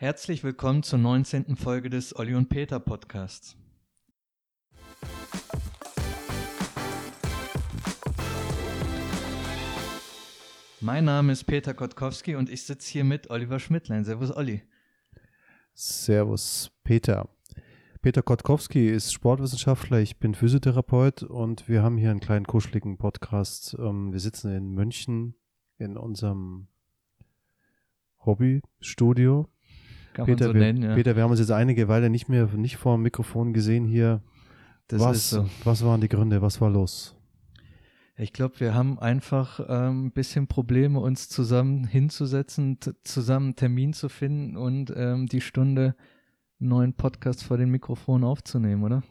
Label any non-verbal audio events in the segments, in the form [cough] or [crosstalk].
Herzlich willkommen zur 19. Folge des Olli und Peter Podcasts. Mein Name ist Peter Kotkowski und ich sitze hier mit Oliver Schmidtlein. Servus, Olli. Servus, Peter. Peter Kotkowski ist Sportwissenschaftler, ich bin Physiotherapeut und wir haben hier einen kleinen kuscheligen Podcast. Ähm, wir sitzen in München in unserem Hobbystudio. Kann Peter, man so wir, nennen, ja. Peter, wir haben uns jetzt einige Weile nicht mehr nicht vor dem Mikrofon gesehen hier. das was, ist so. was waren die Gründe? Was war los? Ich glaube, wir haben einfach ähm, ein bisschen Probleme, uns zusammen hinzusetzen, zusammen einen Termin zu finden und ähm, die Stunde einen neuen Podcast vor dem Mikrofon aufzunehmen, oder?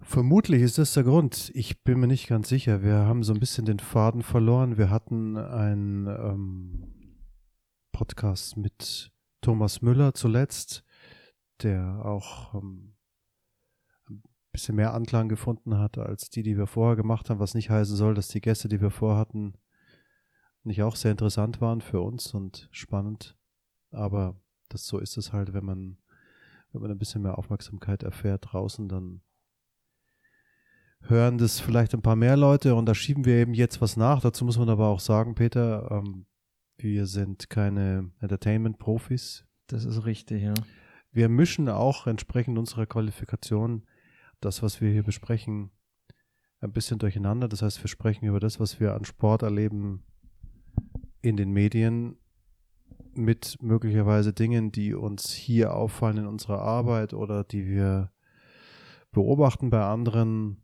Vermutlich ist das der Grund. Ich bin mir nicht ganz sicher. Wir haben so ein bisschen den Faden verloren. Wir hatten einen ähm, Podcast mit Thomas Müller zuletzt, der auch ähm, ein bisschen mehr Anklang gefunden hat als die, die wir vorher gemacht haben, was nicht heißen soll, dass die Gäste, die wir vorher hatten, nicht auch sehr interessant waren für uns und spannend. Aber das so ist es halt, wenn man, wenn man ein bisschen mehr Aufmerksamkeit erfährt draußen, dann hören das vielleicht ein paar mehr Leute und da schieben wir eben jetzt was nach. Dazu muss man aber auch sagen, Peter, ähm, wir sind keine Entertainment-Profis. Das ist richtig, ja. Wir mischen auch entsprechend unserer Qualifikation das, was wir hier besprechen, ein bisschen durcheinander. Das heißt, wir sprechen über das, was wir an Sport erleben in den Medien mit möglicherweise Dingen, die uns hier auffallen in unserer Arbeit oder die wir beobachten bei anderen.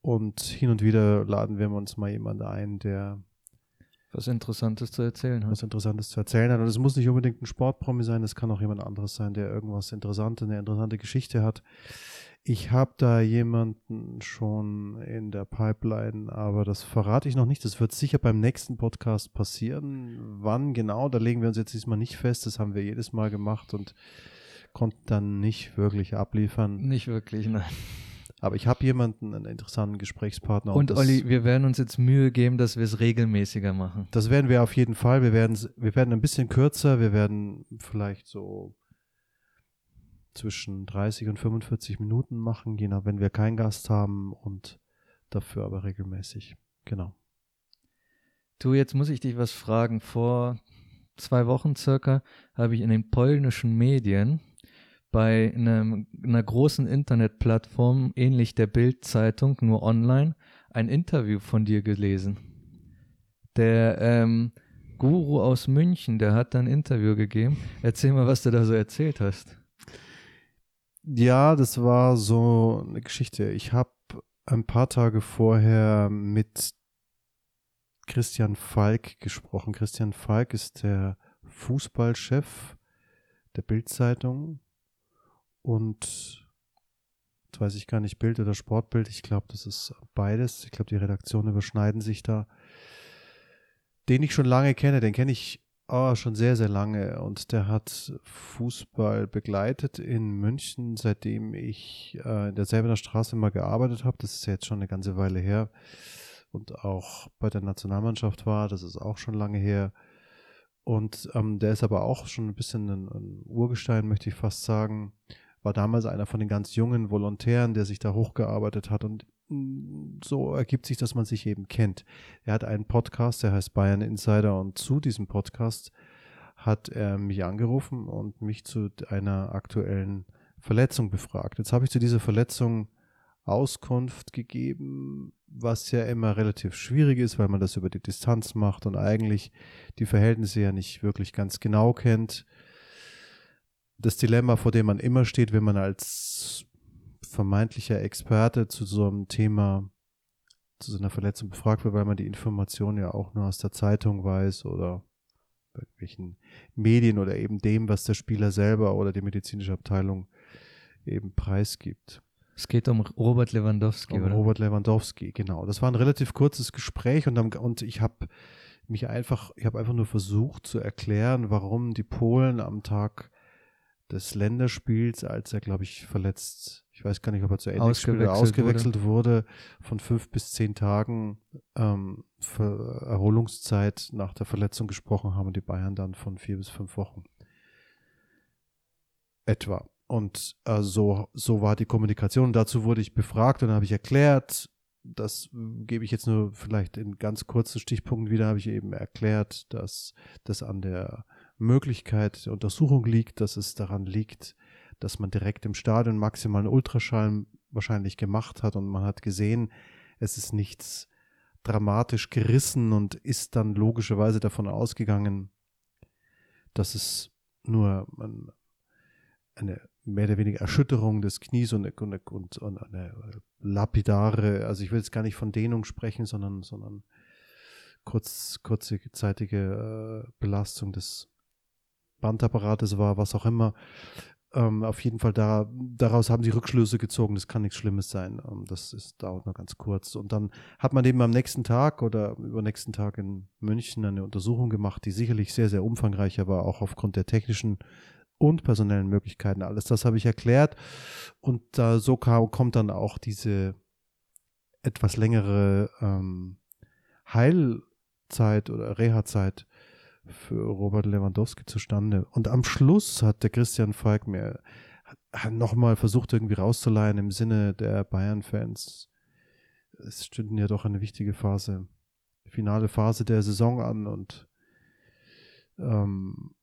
Und hin und wieder laden wir uns mal jemanden ein, der Was Interessantes zu erzählen hat. was Interessantes zu erzählen hat. Und es muss nicht unbedingt ein Sportpromi sein, es kann auch jemand anderes sein, der irgendwas Interessantes, eine interessante Geschichte hat. Ich habe da jemanden schon in der Pipeline, aber das verrate ich noch nicht. Das wird sicher beim nächsten Podcast passieren. Wann genau, da legen wir uns jetzt diesmal nicht fest. Das haben wir jedes Mal gemacht und konnten dann nicht wirklich abliefern. Nicht wirklich, nein. Aber ich habe jemanden, einen interessanten Gesprächspartner. Und das, Olli, wir werden uns jetzt Mühe geben, dass wir es regelmäßiger machen. Das werden wir auf jeden Fall. Wir werden, wir werden ein bisschen kürzer. Wir werden vielleicht so zwischen 30 und 45 Minuten machen, je nach, wenn wir keinen Gast haben und dafür aber regelmäßig. Genau. Du, jetzt muss ich dich was fragen. Vor zwei Wochen circa habe ich in den polnischen Medien bei einem, einer großen Internetplattform, ähnlich der Bild-Zeitung, nur online, ein Interview von dir gelesen. Der ähm, Guru aus München, der hat da ein Interview gegeben. Erzähl mal, was du da so erzählt hast. Ja, das war so eine Geschichte. Ich habe ein paar Tage vorher mit Christian Falk gesprochen. Christian Falk ist der Fußballchef der Bildzeitung und jetzt weiß ich gar nicht Bild oder Sportbild. Ich glaube, das ist beides. Ich glaube, die Redaktionen überschneiden sich da. Den ich schon lange kenne, den kenne ich oh, schon sehr, sehr lange und der hat Fußball begleitet in München, seitdem ich äh, in der Selbener Straße mal gearbeitet habe. Das ist jetzt schon eine ganze Weile her und auch bei der Nationalmannschaft war, das ist auch schon lange her. Und ähm, der ist aber auch schon ein bisschen ein, ein Urgestein, möchte ich fast sagen. War damals einer von den ganz jungen Volontären, der sich da hochgearbeitet hat und mh, so ergibt sich, dass man sich eben kennt. Er hat einen Podcast, der heißt Bayern Insider und zu diesem Podcast hat er mich angerufen und mich zu einer aktuellen Verletzung befragt. Jetzt habe ich zu dieser Verletzung Auskunft gegeben, was ja immer relativ schwierig ist, weil man das über die Distanz macht und eigentlich die Verhältnisse ja nicht wirklich ganz genau kennt. Das Dilemma, vor dem man immer steht, wenn man als vermeintlicher Experte zu so einem Thema, zu so einer Verletzung befragt wird, weil man die Information ja auch nur aus der Zeitung weiß oder irgendwelchen Medien oder eben dem, was der Spieler selber oder die medizinische Abteilung eben preisgibt. Es geht um Robert Lewandowski, Um oder? Robert Lewandowski, genau. Das war ein relativ kurzes Gespräch und, am, und ich habe mich einfach, ich habe einfach nur versucht zu erklären, warum die Polen am Tag des Länderspiels, als er, glaube ich, verletzt, ich weiß gar nicht, ob er zu Ende oder Ausgewechselt ausgewechselt wurde. von fünf bis zehn Tagen ähm, Erholungszeit nach der Verletzung gesprochen haben und die Bayern dann von vier bis fünf Wochen. etwa. Und äh, so, so war die Kommunikation. Dazu wurde ich befragt und habe ich erklärt, das gebe ich jetzt nur vielleicht in ganz kurzen Stichpunkten wieder, habe ich eben erklärt, dass das an der Möglichkeit der Untersuchung liegt, dass es daran liegt, dass man direkt im Stadion maximalen Ultraschall wahrscheinlich gemacht hat und man hat gesehen, es ist nichts dramatisch gerissen und ist dann logischerweise davon ausgegangen, dass es nur eine mehr oder weniger Erschütterung des Knies und, und, und, und eine lapidare, also ich will jetzt gar nicht von Dehnung sprechen, sondern, sondern kurz, kurzzeitige äh, Belastung des Bandapparates war, was auch immer. Ähm, auf jeden Fall da, daraus haben sie Rückschlüsse gezogen, das kann nichts Schlimmes sein. Ähm, das ist, dauert nur ganz kurz. Und dann hat man eben am nächsten Tag oder übernächsten Tag in München eine Untersuchung gemacht, die sicherlich sehr, sehr umfangreicher war, auch aufgrund der technischen und personellen Möglichkeiten. Alles das habe ich erklärt. Und da so kam, kommt dann auch diese etwas längere ähm, Heilzeit oder Reha-Zeit für Robert Lewandowski zustande. Und am Schluss hat der Christian Falk mir nochmal versucht, irgendwie rauszuleihen im Sinne der Bayern-Fans. Es stünden ja doch eine wichtige Phase, finale Phase der Saison an und ähm,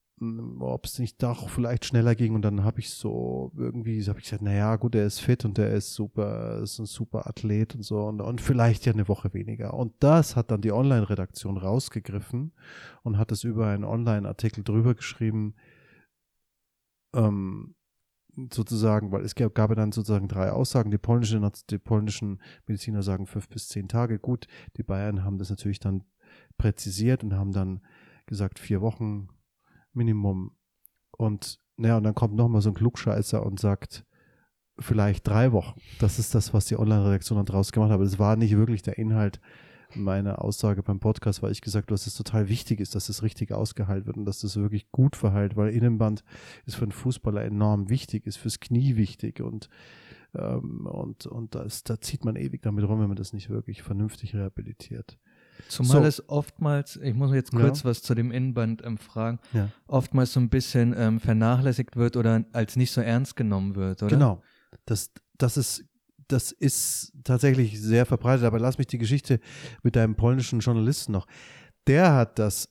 ob es nicht doch vielleicht schneller ging und dann habe ich so irgendwie habe ich gesagt, naja, gut, er ist fit und er ist super, ist ein super Athlet und so und, und vielleicht ja eine Woche weniger. Und das hat dann die Online-Redaktion rausgegriffen und hat es über einen Online-Artikel drüber geschrieben, ähm, sozusagen, weil es gab, gab dann sozusagen drei Aussagen. Die, polnische, die polnischen Mediziner sagen fünf bis zehn Tage. Gut, die Bayern haben das natürlich dann präzisiert und haben dann gesagt, vier Wochen Minimum. Und naja, und dann kommt nochmal so ein Klugscheißer und sagt, vielleicht drei Wochen. Das ist das, was die Online-Redaktion dann draus gemacht hat. Aber es war nicht wirklich der Inhalt meiner Aussage beim Podcast, weil ich gesagt habe, dass es total wichtig ist, dass es richtig ausgeheilt wird und dass das wirklich gut verheilt, weil Innenband ist für einen Fußballer enorm wichtig, ist fürs Knie wichtig und ähm, und, und das, da zieht man ewig damit rum, wenn man das nicht wirklich vernünftig rehabilitiert. Zumal so. es oftmals, ich muss jetzt kurz ja. was zu dem Innenband ähm, fragen, ja. oftmals so ein bisschen ähm, vernachlässigt wird oder als nicht so ernst genommen wird, oder? Genau. Das, das ist das ist tatsächlich sehr verbreitet, aber lass mich die Geschichte mit deinem polnischen Journalisten noch. Der hat das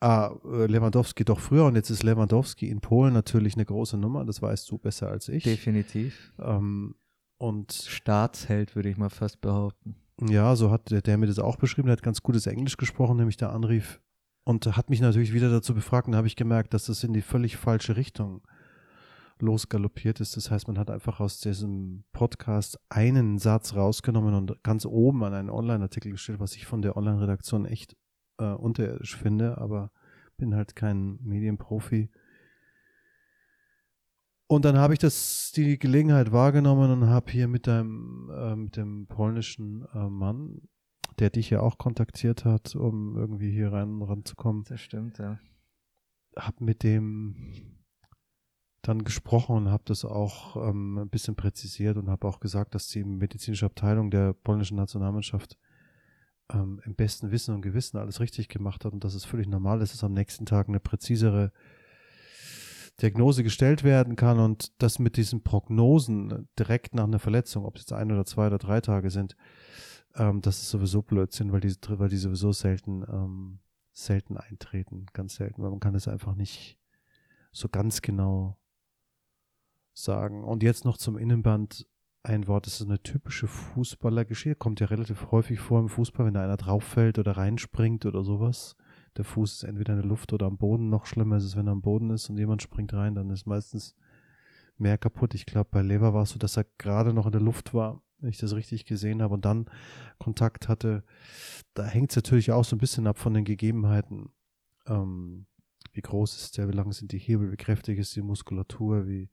ah, Lewandowski doch früher und jetzt ist Lewandowski in Polen natürlich eine große Nummer, das weißt du besser als ich. Definitiv. Ähm, und Staatsheld würde ich mal fast behaupten. Ja, so hat der, der mir das auch beschrieben, der hat ganz gutes Englisch gesprochen, nämlich der anrief und hat mich natürlich wieder dazu befragt und habe ich gemerkt, dass das in die völlig falsche Richtung losgaloppiert ist. Das heißt, man hat einfach aus diesem Podcast einen Satz rausgenommen und ganz oben an einen Online-Artikel gestellt, was ich von der Online-Redaktion echt äh, unterirdisch finde, aber bin halt kein Medienprofi. Und dann habe ich das die Gelegenheit wahrgenommen und habe hier mit dem, äh, mit dem polnischen äh, Mann, der dich ja auch kontaktiert hat, um irgendwie hier rein ranzukommen. Das stimmt, ja. Hab mit dem dann gesprochen und habe das auch ähm, ein bisschen präzisiert und habe auch gesagt, dass die medizinische Abteilung der polnischen Nationalmannschaft ähm, im besten Wissen und Gewissen alles richtig gemacht hat und dass es völlig normal ist, dass am nächsten Tag eine präzisere Diagnose gestellt werden kann und das mit diesen Prognosen direkt nach einer Verletzung, ob es jetzt ein oder zwei oder drei Tage sind, ähm, das ist sowieso Blödsinn, weil die, weil die sowieso selten, ähm, selten eintreten, ganz selten, weil man kann es einfach nicht so ganz genau sagen. Und jetzt noch zum Innenband ein Wort, das ist eine typische Fußballergeschichte, kommt ja relativ häufig vor im Fußball, wenn da einer drauffällt oder reinspringt oder sowas der Fuß ist entweder in der Luft oder am Boden. Noch schlimmer ist es, wenn er am Boden ist und jemand springt rein, dann ist meistens mehr kaputt. Ich glaube, bei Lever war es so, dass er gerade noch in der Luft war, wenn ich das richtig gesehen habe und dann Kontakt hatte. Da hängt es natürlich auch so ein bisschen ab von den Gegebenheiten. Ähm, wie groß ist der, wie lang sind die Hebel, wie kräftig ist die Muskulatur, wie,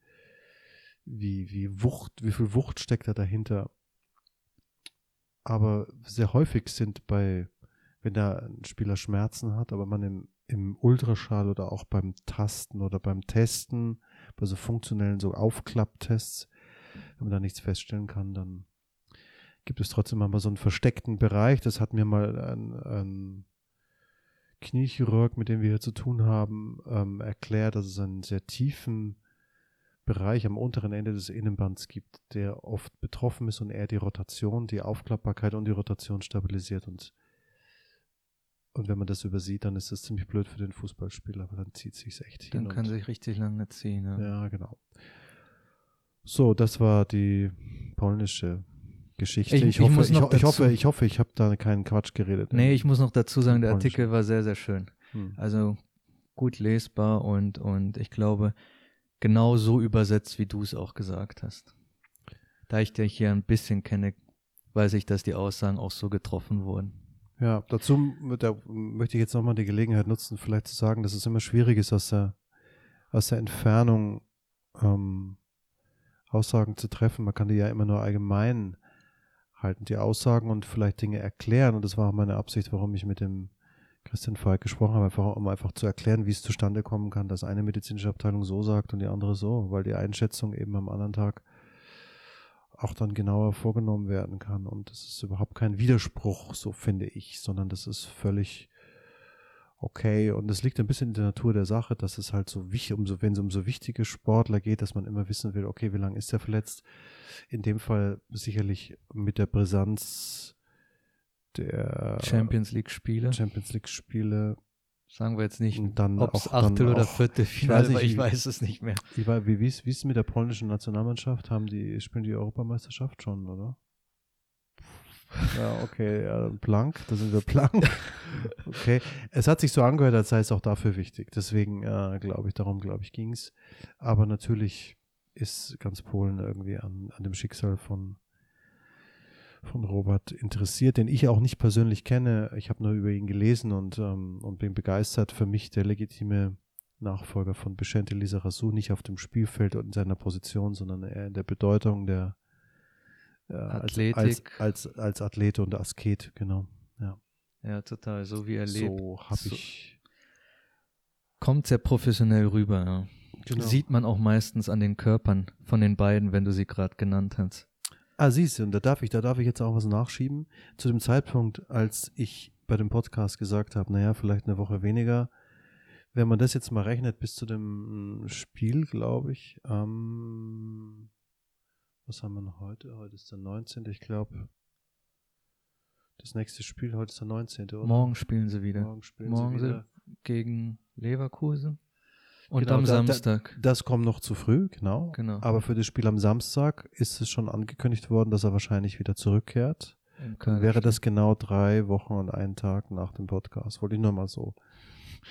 wie, wie Wucht, wie viel Wucht steckt da dahinter. Aber sehr häufig sind bei wenn da ein Spieler Schmerzen hat, aber man im, im Ultraschall oder auch beim Tasten oder beim Testen, bei so funktionellen so Aufklapptests, wenn man da nichts feststellen kann, dann gibt es trotzdem mal so einen versteckten Bereich. Das hat mir mal ein, ein Kniechirurg, mit dem wir hier zu tun haben, ähm, erklärt, dass es einen sehr tiefen Bereich am unteren Ende des Innenbands gibt, der oft betroffen ist und er die Rotation, die Aufklappbarkeit und die Rotation stabilisiert und und wenn man das übersieht, dann ist das ziemlich blöd für den Fußballspieler, weil dann zieht sich echt hin. Dann kann sich richtig lange ziehen. Ja. ja, genau. So, das war die polnische Geschichte. Ich, ich, ich hoffe, ich, ich, hoffe, ich hoffe, ich habe da keinen Quatsch geredet. Nee, ich muss noch dazu sagen, der Artikel war sehr, sehr schön. Hm. Also gut lesbar und, und ich glaube, genau so übersetzt, wie du es auch gesagt hast. Da ich dich hier ein bisschen kenne, weiß ich, dass die Aussagen auch so getroffen wurden. Ja, dazu da möchte ich jetzt nochmal die Gelegenheit nutzen, vielleicht zu sagen, dass es immer schwierig ist, aus der, aus der Entfernung ähm, Aussagen zu treffen. Man kann die ja immer nur allgemein halten, die Aussagen und vielleicht Dinge erklären. Und das war auch meine Absicht, warum ich mit dem Christian Falk gesprochen habe, einfach, um einfach zu erklären, wie es zustande kommen kann, dass eine medizinische Abteilung so sagt und die andere so, weil die Einschätzung eben am anderen Tag auch dann genauer vorgenommen werden kann. Und das ist überhaupt kein Widerspruch, so finde ich, sondern das ist völlig okay. Und es liegt ein bisschen in der Natur der Sache, dass es halt so wichtig, umso, wenn es um so wichtige Sportler geht, dass man immer wissen will, okay, wie lange ist er verletzt? In dem Fall sicherlich mit der Brisanz der Champions League Spiele. Champions League Spiele. Sagen wir jetzt nicht, ob es Achtel oder Vierte Finale, aber ich weiß es nicht mehr. Wie, wie, wie ist es mit der polnischen Nationalmannschaft? Haben die, spielen die Europameisterschaft schon, oder? Ja, okay, ja, blank, da sind wir blank. [laughs] Okay, es hat sich so angehört, als sei es auch dafür wichtig. Deswegen äh, glaube ich, darum glaube ich, ging es. Aber natürlich ist ganz Polen irgendwie an, an dem Schicksal von, von Robert interessiert, den ich auch nicht persönlich kenne. Ich habe nur über ihn gelesen und, ähm, und bin begeistert. Für mich der legitime Nachfolger von Beshente Lizarazu, nicht auf dem Spielfeld und in seiner Position, sondern eher in der Bedeutung der äh, Athletik. Als, als, als, als Athlet und Asket, genau. Ja, ja total, so wie er lebt. So habe so. ich. Kommt sehr professionell rüber, ja. Genau. Sieht man auch meistens an den Körpern von den beiden, wenn du sie gerade genannt hast. Ah, siehst du, und da darf ich, da darf ich jetzt auch was nachschieben. Zu dem Zeitpunkt, als ich bei dem Podcast gesagt habe, naja, vielleicht eine Woche weniger, wenn man das jetzt mal rechnet bis zu dem Spiel, glaube ich, ähm, was haben wir noch heute? Heute ist der 19. Ich glaube, das nächste Spiel heute ist der 19. Oder? Morgen spielen sie wieder. Morgen spielen Morgen sie wieder. gegen Leverkusen. Und genau, am da, Samstag. Da, das kommt noch zu früh, genau. genau. Aber für das Spiel am Samstag ist es schon angekündigt worden, dass er wahrscheinlich wieder zurückkehrt. Dann wäre das genau drei Wochen und einen Tag nach dem Podcast. Wollte ich nur mal so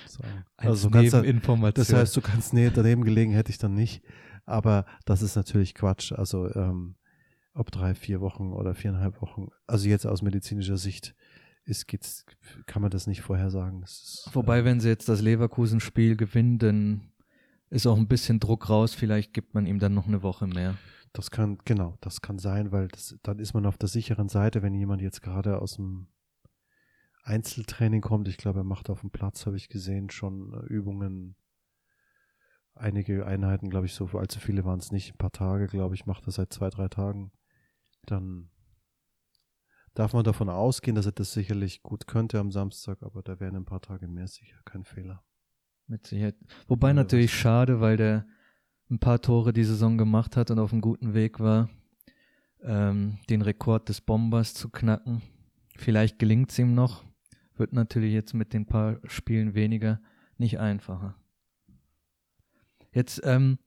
sagen. Also Nebeninformation. Das heißt, du kannst nee, daneben gelegen hätte ich dann nicht. Aber das ist natürlich Quatsch. Also ähm, ob drei, vier Wochen oder viereinhalb Wochen, also jetzt aus medizinischer Sicht ist, geht's, kann man das nicht vorhersagen. Ist, Wobei, äh, wenn sie jetzt das Leverkusen-Spiel gewinnen, dann ist auch ein bisschen Druck raus. Vielleicht gibt man ihm dann noch eine Woche mehr. Das kann, genau, das kann sein, weil das, dann ist man auf der sicheren Seite, wenn jemand jetzt gerade aus dem Einzeltraining kommt. Ich glaube, er macht auf dem Platz, habe ich gesehen, schon äh, Übungen einige Einheiten, glaube ich, so allzu viele waren es nicht, ein paar Tage, glaube ich, macht er seit zwei, drei Tagen, dann darf man davon ausgehen, dass er das sicherlich gut könnte am Samstag, aber da wären ein paar Tage mehr sicher, kein Fehler. Mit Sicherheit. Wobei ja, natürlich schade, weil der ein paar Tore die Saison gemacht hat und auf einem guten Weg war, ähm, den Rekord des Bombers zu knacken. Vielleicht gelingt es ihm noch, wird natürlich jetzt mit den paar Spielen weniger nicht einfacher. Jetzt, ähm,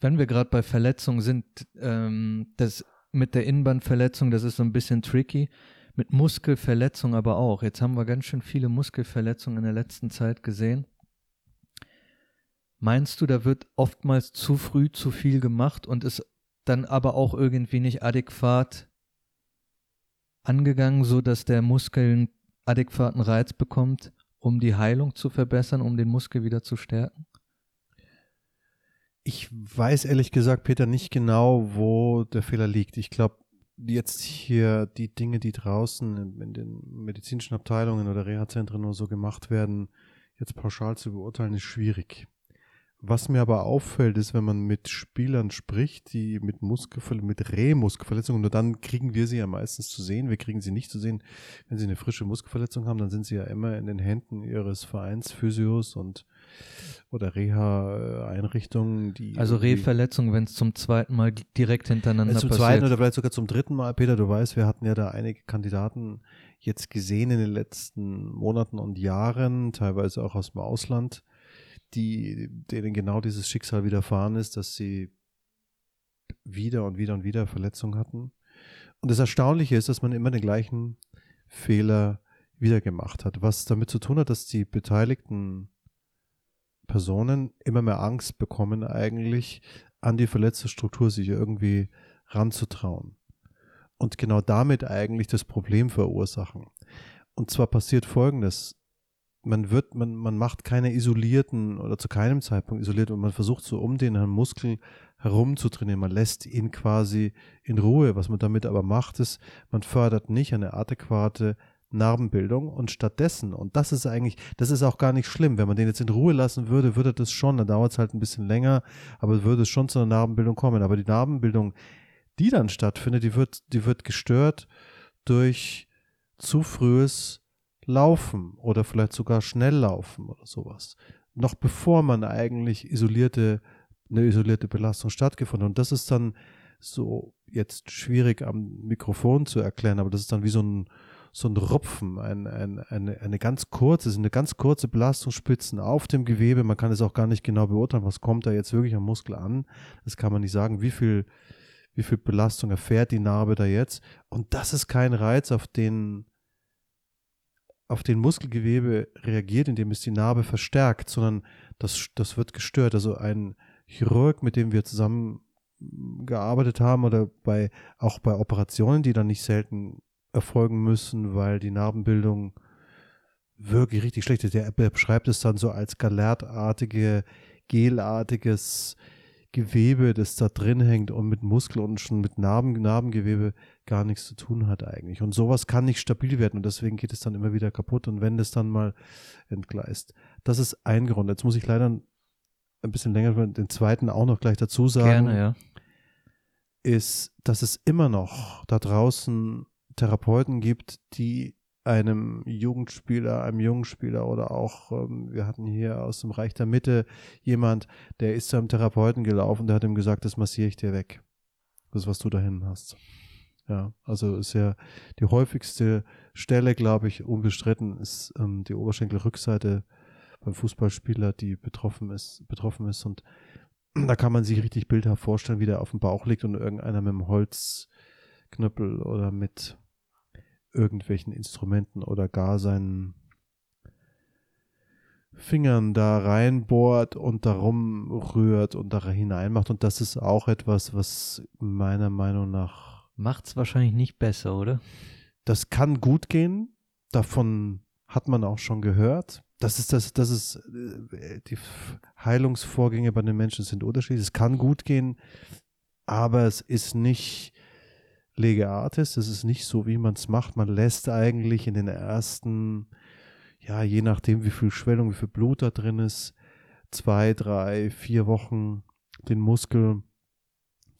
wenn wir gerade bei Verletzungen sind, ähm, das mit der Innenbandverletzung, das ist so ein bisschen tricky. Mit Muskelverletzung aber auch. Jetzt haben wir ganz schön viele Muskelverletzungen in der letzten Zeit gesehen. Meinst du, da wird oftmals zu früh zu viel gemacht und ist dann aber auch irgendwie nicht adäquat angegangen, so dass der Muskel einen adäquaten Reiz bekommt, um die Heilung zu verbessern, um den Muskel wieder zu stärken? Ich weiß ehrlich gesagt, Peter, nicht genau, wo der Fehler liegt. Ich glaube, jetzt hier die Dinge, die draußen in, den medizinischen Abteilungen oder Reha-Zentren oder so gemacht werden, jetzt pauschal zu beurteilen, ist schwierig. Was mir aber auffällt, ist, wenn man mit Spielern spricht, die mit Muskelverletzungen, mit Rehmuskelverletzungen, nur dann kriegen wir sie ja meistens zu sehen. Wir kriegen sie nicht zu sehen, wenn sie eine frische Muskelverletzung haben, dann sind sie ja immer in den Händen ihres Vereins Physios und oder Reha-Einrichtungen, die. Also Rehverletzung, wenn es zum zweiten Mal direkt hintereinander zum passiert. Zum zweiten oder vielleicht sogar zum dritten Mal. Peter, du weißt, wir hatten ja da einige Kandidaten jetzt gesehen in den letzten Monaten und Jahren, teilweise auch aus dem Ausland die, denen genau dieses Schicksal widerfahren ist, dass sie wieder und wieder und wieder Verletzungen hatten. Und das Erstaunliche ist, dass man immer den gleichen Fehler wieder gemacht hat, was damit zu tun hat, dass die beteiligten Personen immer mehr Angst bekommen, eigentlich an die verletzte Struktur sich irgendwie ranzutrauen. Und genau damit eigentlich das Problem verursachen. Und zwar passiert Folgendes man wird, man, man macht keine isolierten oder zu keinem Zeitpunkt isoliert und man versucht so um den Muskel herum zu trainieren. Man lässt ihn quasi in Ruhe. Was man damit aber macht, ist, man fördert nicht eine adäquate Narbenbildung und stattdessen, und das ist eigentlich, das ist auch gar nicht schlimm, wenn man den jetzt in Ruhe lassen würde, würde das schon, dann dauert es halt ein bisschen länger, aber würde es schon zu einer Narbenbildung kommen. Aber die Narbenbildung, die dann stattfindet, die wird, die wird gestört durch zu frühes laufen oder vielleicht sogar schnell laufen oder sowas. Noch bevor man eigentlich isolierte, eine isolierte Belastung stattgefunden hat. Und das ist dann so jetzt schwierig am Mikrofon zu erklären, aber das ist dann wie so ein, so ein Rupfen, ein, ein, eine, eine ganz kurze, eine ganz kurze Belastungsspitzen auf dem Gewebe. Man kann es auch gar nicht genau beurteilen, was kommt da jetzt wirklich am Muskel an. Das kann man nicht sagen, wie viel, wie viel Belastung erfährt die Narbe da jetzt. Und das ist kein Reiz, auf den auf den Muskelgewebe reagiert, indem es die Narbe verstärkt, sondern das, das wird gestört. Also ein Chirurg, mit dem wir zusammen gearbeitet haben oder bei, auch bei Operationen, die dann nicht selten erfolgen müssen, weil die Narbenbildung wirklich richtig schlecht ist. Der, der beschreibt es dann so als galertartige, gelartiges Gewebe, das da drin hängt und mit Muskel und schon mit Narben, Narbengewebe gar nichts zu tun hat eigentlich. Und sowas kann nicht stabil werden und deswegen geht es dann immer wieder kaputt und wenn das dann mal entgleist. Das ist ein Grund. Jetzt muss ich leider ein bisschen länger den zweiten auch noch gleich dazu sagen. Gerne, ja. Ist, dass es immer noch da draußen Therapeuten gibt, die einem Jugendspieler, einem jungen Spieler oder auch, ähm, wir hatten hier aus dem Reich der Mitte jemand, der ist zu einem Therapeuten gelaufen, der hat ihm gesagt, das massiere ich dir weg. Das, was du da hinten hast. Ja, also ist ja die häufigste Stelle, glaube ich, unbestritten, ist ähm, die Oberschenkelrückseite beim Fußballspieler, die betroffen ist, betroffen ist. Und da kann man sich richtig bildhaft vorstellen, wie der auf dem Bauch liegt und irgendeiner mit einem Holzknüppel oder mit irgendwelchen Instrumenten oder gar seinen Fingern da reinbohrt und darum rührt und da hineinmacht. Und das ist auch etwas, was meiner Meinung nach. Macht es wahrscheinlich nicht besser, oder? Das kann gut gehen. Davon hat man auch schon gehört. Das ist das, das ist, äh, die Heilungsvorgänge bei den Menschen sind unterschiedlich. Es kann gut gehen, aber es ist nicht Lege Artis. Das ist nicht so, wie man es macht. Man lässt eigentlich in den ersten, ja, je nachdem, wie viel Schwellung, wie viel Blut da drin ist, zwei, drei, vier Wochen den Muskel,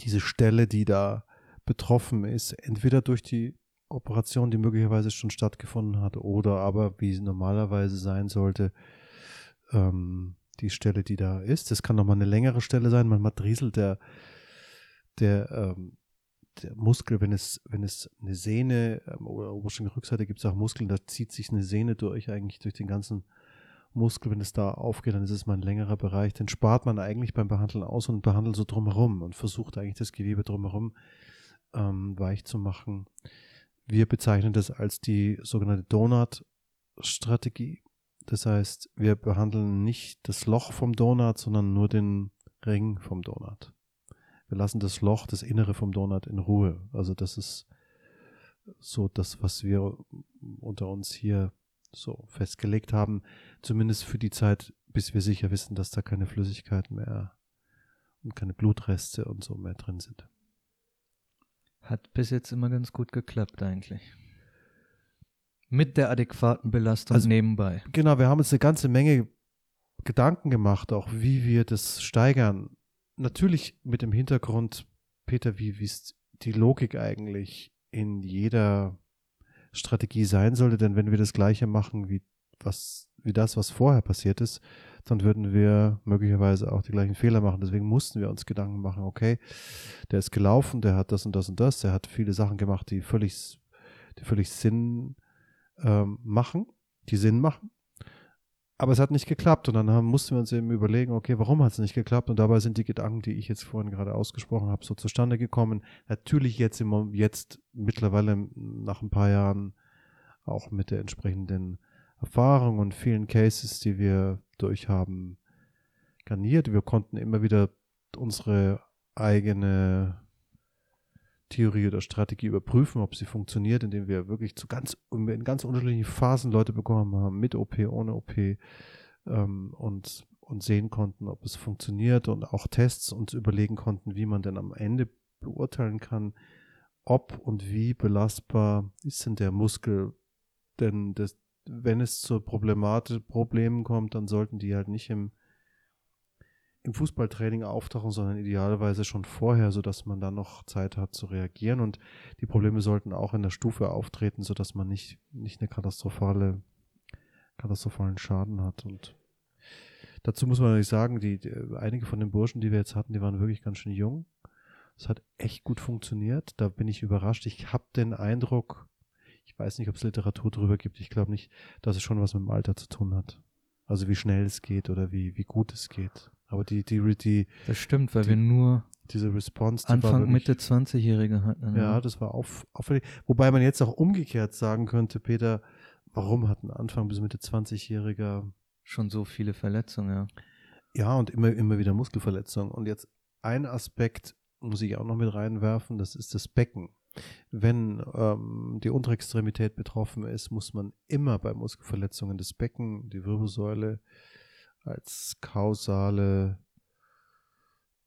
diese Stelle, die da betroffen ist, entweder durch die Operation, die möglicherweise schon stattgefunden hat, oder aber, wie es normalerweise sein sollte, ähm, die Stelle, die da ist. Das kann nochmal eine längere Stelle sein. Manchmal drieselt der, der ähm, der Muskel, wenn es, wenn es eine Sehne, ähm, oder Oberschenkelrückseite gibt es auch Muskeln, da zieht sich eine Sehne durch, eigentlich durch den ganzen Muskel. Wenn es da aufgeht, dann ist es mal ein längerer Bereich. Den spart man eigentlich beim Behandeln aus und behandelt so drumherum und versucht eigentlich das Gewebe drumherum ähm, weich zu machen. Wir bezeichnen das als die sogenannte Donut-Strategie. Das heißt, wir behandeln nicht das Loch vom Donut, sondern nur den Ring vom Donut wir lassen das Loch, das Innere vom Donut in Ruhe. Also das ist so das, was wir unter uns hier so festgelegt haben, zumindest für die Zeit, bis wir sicher wissen, dass da keine Flüssigkeit mehr und keine Blutreste und so mehr drin sind. Hat bis jetzt immer ganz gut geklappt eigentlich. Mit der adäquaten Belastung also, nebenbei. Genau, wir haben jetzt eine ganze Menge Gedanken gemacht, auch wie wir das steigern. Natürlich mit dem Hintergrund, Peter, wie ist die Logik eigentlich in jeder Strategie sein sollte, denn wenn wir das gleiche machen wie was, wie das, was vorher passiert ist, dann würden wir möglicherweise auch die gleichen Fehler machen. Deswegen mussten wir uns Gedanken machen, okay, der ist gelaufen, der hat das und das und das, der hat viele Sachen gemacht, die völlig, die völlig Sinn ähm, machen, die Sinn machen. Aber es hat nicht geklappt und dann haben, mussten wir uns eben überlegen, okay, warum hat es nicht geklappt? Und dabei sind die Gedanken, die ich jetzt vorhin gerade ausgesprochen habe, so zustande gekommen. Natürlich jetzt im jetzt mittlerweile nach ein paar Jahren auch mit der entsprechenden Erfahrung und vielen Cases, die wir durchhaben, garniert. Wir konnten immer wieder unsere eigene Theorie oder Strategie überprüfen, ob sie funktioniert, indem wir wirklich zu ganz, in ganz unterschiedlichen Phasen Leute bekommen haben, mit OP, ohne OP ähm, und, und sehen konnten, ob es funktioniert und auch Tests uns überlegen konnten, wie man denn am Ende beurteilen kann, ob und wie belastbar ist denn der Muskel. Denn das, wenn es zu Problematik, Problemen kommt, dann sollten die halt nicht im im Fußballtraining auftauchen, sondern idealerweise schon vorher, sodass man dann noch Zeit hat zu reagieren. Und die Probleme sollten auch in der Stufe auftreten, sodass man nicht, nicht eine katastrophale, katastrophalen Schaden hat. Und dazu muss man natürlich sagen, die, die, einige von den Burschen, die wir jetzt hatten, die waren wirklich ganz schön jung. Es hat echt gut funktioniert. Da bin ich überrascht. Ich habe den Eindruck, ich weiß nicht, ob es Literatur darüber gibt. Ich glaube nicht, dass es schon was mit dem Alter zu tun hat. Also wie schnell es geht oder wie, wie gut es geht. Aber die, die, die. Das stimmt, weil die, wir nur diese Response. Die Anfang, wirklich, Mitte 20-Jährige hatten. Ja, das war auf, auffällig. Wobei man jetzt auch umgekehrt sagen könnte, Peter, warum hat ein Anfang bis Mitte 20-Jähriger schon so viele Verletzungen, ja. Ja, und immer, immer wieder Muskelverletzungen. Und jetzt ein Aspekt muss ich auch noch mit reinwerfen, das ist das Becken. Wenn ähm, die untere Extremität betroffen ist, muss man immer bei Muskelverletzungen das Becken, die Wirbelsäule, als kausale,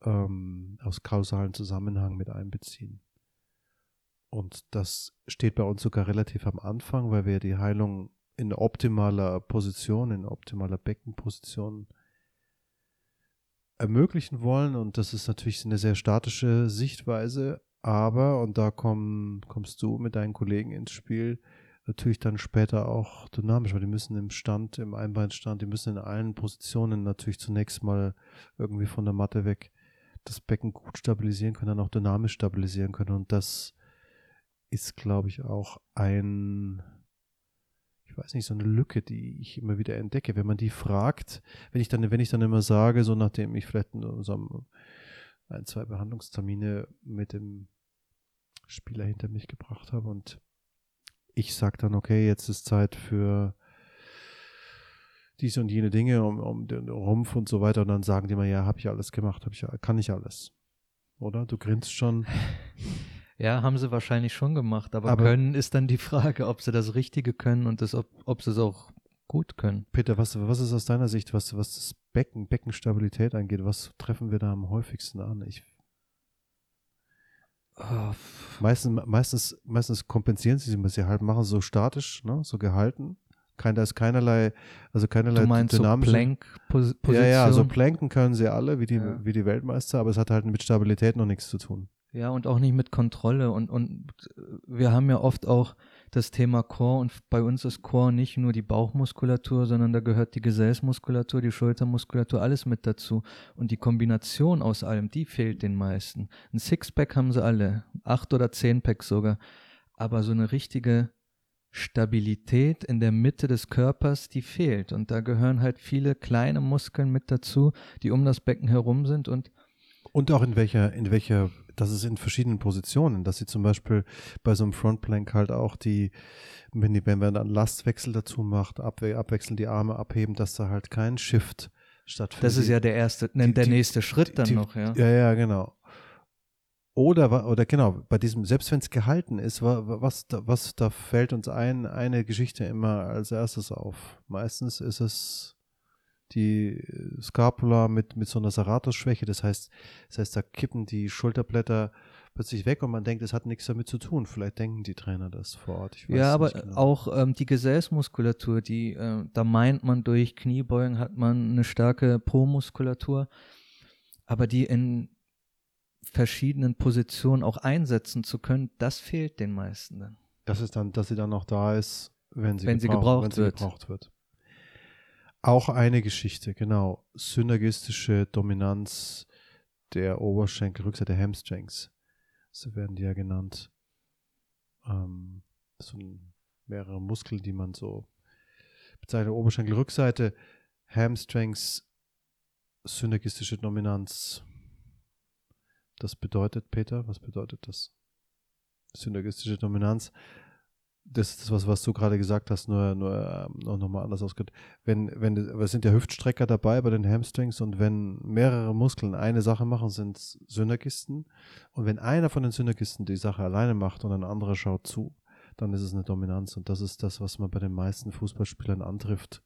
ähm, aus kausalen Zusammenhang mit einbeziehen. Und das steht bei uns sogar relativ am Anfang, weil wir die Heilung in optimaler Position, in optimaler Beckenposition ermöglichen wollen. Und das ist natürlich eine sehr statische Sichtweise. Aber, und da komm, kommst du mit deinen Kollegen ins Spiel, natürlich dann später auch dynamisch, weil die müssen im Stand, im Einbeinstand, die müssen in allen Positionen natürlich zunächst mal irgendwie von der Matte weg das Becken gut stabilisieren können, dann auch dynamisch stabilisieren können. Und das ist, glaube ich, auch ein, ich weiß nicht, so eine Lücke, die ich immer wieder entdecke. Wenn man die fragt, wenn ich dann, wenn ich dann immer sage, so nachdem ich vielleicht so ein, zwei Behandlungstermine mit dem Spieler hinter mich gebracht habe und ich sage dann, okay, jetzt ist Zeit für diese und jene Dinge, um, um den Rumpf und so weiter. Und dann sagen die mir, ja, habe ich alles gemacht, hab ich, kann ich alles. Oder? Du grinst schon. [laughs] Ja, haben sie wahrscheinlich schon gemacht, aber, aber können ist dann die Frage, ob sie das Richtige können und das, ob, ob sie es auch gut können. Peter, was, was ist aus deiner Sicht, was, was das Becken, Beckenstabilität angeht, was treffen wir da am häufigsten an? Ich Oh, meistens, meistens, meistens kompensieren sie sich, was sie halt machen, so statisch, ne, so gehalten. Kein, da ist keinerlei, also keinerlei du meinst dynamische. So Plank? Ja, ja, so planken können sie alle, wie die, ja. wie die Weltmeister, aber es hat halt mit Stabilität noch nichts zu tun. Ja, und auch nicht mit Kontrolle. Und, und wir haben ja oft auch das Thema Core und bei uns ist Core nicht nur die Bauchmuskulatur, sondern da gehört die Gesäßmuskulatur, die Schultermuskulatur, alles mit dazu. Und die Kombination aus allem, die fehlt den meisten. Ein Sixpack haben sie alle, acht oder zehn Packs sogar. Aber so eine richtige Stabilität in der Mitte des Körpers, die fehlt. Und da gehören halt viele kleine Muskeln mit dazu, die um das Becken herum sind und und auch in welcher, in welcher das ist in verschiedenen Positionen, dass sie zum Beispiel bei so einem Frontplank halt auch die, wenn, die, wenn man dann Lastwechsel dazu macht, abwe abwechselnd die Arme abheben, dass da halt kein Shift stattfindet. Das ist ja der erste, die, der nächste Schritt dann die, noch, ja. Ja, ja, genau. Oder, oder genau, bei diesem, selbst wenn es gehalten ist, was, was da fällt uns ein, eine Geschichte immer als erstes auf. Meistens ist es die Scapula mit, mit so einer Serratus-Schwäche. Das heißt, das heißt, da kippen die Schulterblätter plötzlich weg und man denkt, es hat nichts damit zu tun. Vielleicht denken die Trainer das vor Ort. ja, aber genau. auch ähm, die Gesäßmuskulatur, die, äh, da meint man durch Kniebeugen hat man eine starke Po-Muskulatur, aber die in verschiedenen Positionen auch einsetzen zu können, das fehlt den meisten dann. Das ist dann, dass sie dann noch da ist, wenn sie, wenn sie gebraucht, wenn sie wird. gebraucht wird. Auch eine Geschichte, genau. Synergistische Dominanz der Oberschenkelrückseite Hamstrings so werden die ja genannt. Ähm, sind mehrere Muskeln, die man so bezeichnet. Oberschenkelrückseite, Hamstrings, synergistische Dominanz. Das bedeutet, Peter, was bedeutet das? Synergistische Dominanz das ist das, was, was du gerade gesagt hast, nur, nur ähm, noch mal anders ausgedrückt. Wenn, wenn, es sind ja Hüftstrecker dabei bei den Hamstrings und wenn mehrere Muskeln eine Sache machen, sind es Synergisten. Und wenn einer von den Synergisten die Sache alleine macht und ein anderer schaut zu, dann ist es eine Dominanz. Und das ist das, was man bei den meisten Fußballspielern antrifft.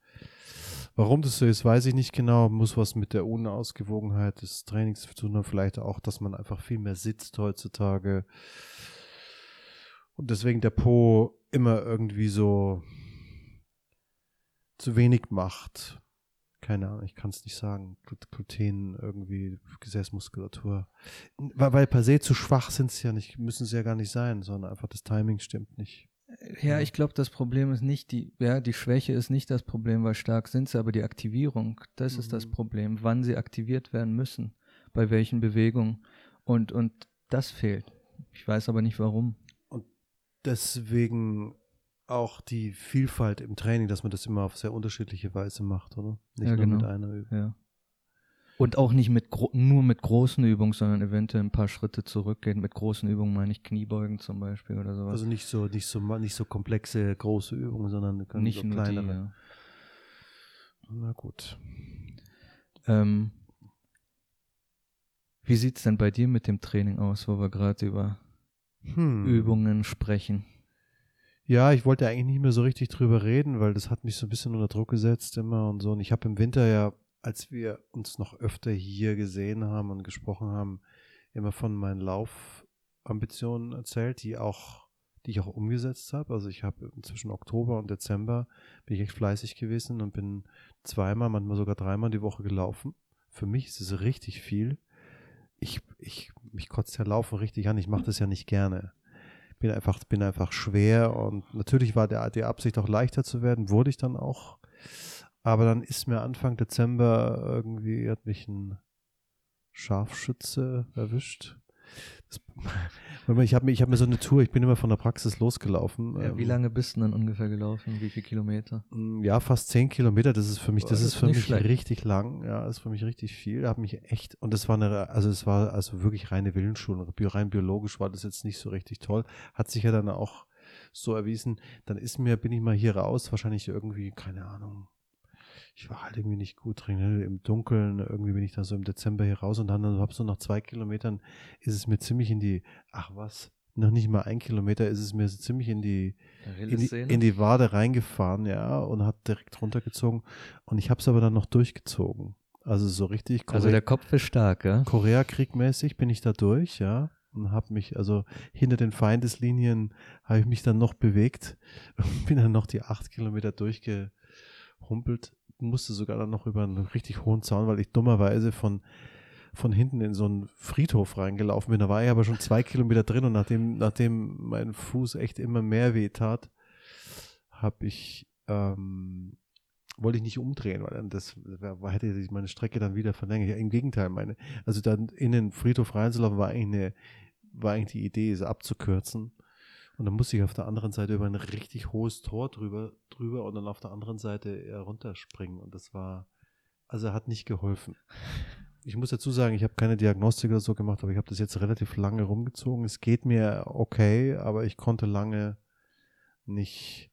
Warum das so ist, weiß ich nicht genau. Muss was mit der Unausgewogenheit des Trainings zu tun haben. Vielleicht auch, dass man einfach viel mehr sitzt heutzutage. Und deswegen der Po immer irgendwie so zu wenig macht. Keine Ahnung, ich kann es nicht sagen. Gluten, irgendwie Gesäßmuskulatur. Weil, weil per se zu schwach sind sie ja nicht, müssen sie ja gar nicht sein, sondern einfach das Timing stimmt nicht. Ja, ich glaube, das Problem ist nicht die, ja, die Schwäche ist nicht das Problem, weil stark sind sie, aber die Aktivierung, das mhm. ist das mhm. Problem, wann sie aktiviert werden müssen, bei welchen Bewegungen. Und, und das fehlt. Ich weiß aber nicht warum deswegen auch die Vielfalt im Training, dass man das immer auf sehr unterschiedliche Weise macht, oder? Nicht ja, nur genau. mit einer Übung. Ja. Und auch nicht mit nur mit großen Übungen, sondern eventuell ein paar Schritte zurückgehen. Mit großen Übungen meine ich Kniebeugen zum Beispiel oder sowas. Also nicht so, nicht so, nicht so komplexe große Übungen, sondern nicht so kleinere. Die, ja. Na gut. Ähm, wie sieht es denn bei dir mit dem Training aus, wo wir gerade über hm. Übungen sprechen. Ja, ich wollte eigentlich nicht mehr so richtig drüber reden, weil das hat mich so ein bisschen unter Druck gesetzt immer und so. Und ich habe im Winter ja, als wir uns noch öfter hier gesehen haben und gesprochen haben, immer von meinen Laufambitionen erzählt, die auch, die ich auch umgesetzt habe. Also ich habe zwischen Oktober und Dezember bin ich echt fleißig gewesen und bin zweimal, manchmal sogar dreimal die Woche gelaufen. Für mich ist es richtig viel ich, ich, mich kotzt ja Laufen richtig an. Ich mache das ja nicht gerne. Bin einfach, bin einfach schwer und natürlich war der, die Absicht auch leichter zu werden, wurde ich dann auch. Aber dann ist mir Anfang Dezember irgendwie, hat mich ein Scharfschütze erwischt. Das, [laughs] ich habe mir, hab mir so eine Tour, ich bin immer von der Praxis losgelaufen. Ja, wie ähm, lange bist du dann ungefähr gelaufen? Wie viele Kilometer? Mm, ja, fast zehn Kilometer. Das ist für mich, das, das ist für mich schlecht. richtig lang. Ja, das ist für mich richtig viel. Habe mich echt, und das war eine, also es war also wirklich reine Willensschule. Rein biologisch war das jetzt nicht so richtig toll. Hat sich ja dann auch so erwiesen. Dann ist mir, bin ich mal hier raus, wahrscheinlich irgendwie, keine Ahnung, ich war halt irgendwie nicht gut drin. Ne? Im Dunkeln, irgendwie bin ich da so im Dezember hier raus und dann, dann hab so nach zwei Kilometern ist es mir ziemlich in die, ach was, noch nicht mal ein Kilometer ist es mir so ziemlich in die, in die, in die Wade reingefahren, ja, und hat direkt runtergezogen. Und ich habe es aber dann noch durchgezogen. Also so richtig. Korea, also der Kopf ist stark, ja? Koreakriegmäßig bin ich da durch, ja. Und habe mich, also hinter den Feindeslinien habe ich mich dann noch bewegt [laughs] und bin dann noch die acht Kilometer durchgehumpelt musste sogar dann noch über einen richtig hohen Zaun, weil ich dummerweise von, von hinten in so einen Friedhof reingelaufen bin. Da war ich aber schon zwei Kilometer drin und nachdem, nachdem mein Fuß echt immer mehr weh tat, habe ich, ähm, wollte ich nicht umdrehen, weil dann das hätte sich meine Strecke dann wieder verlängert. Ja, Im Gegenteil, meine, also dann in den Friedhof reinzulaufen, war eigentlich eine, war eigentlich die Idee, es abzukürzen. Und dann musste ich auf der anderen Seite über ein richtig hohes Tor drüber, drüber und dann auf der anderen Seite runterspringen. Und das war, also hat nicht geholfen. Ich muss dazu sagen, ich habe keine Diagnostik oder so gemacht, aber ich habe das jetzt relativ lange rumgezogen. Es geht mir okay, aber ich konnte lange nicht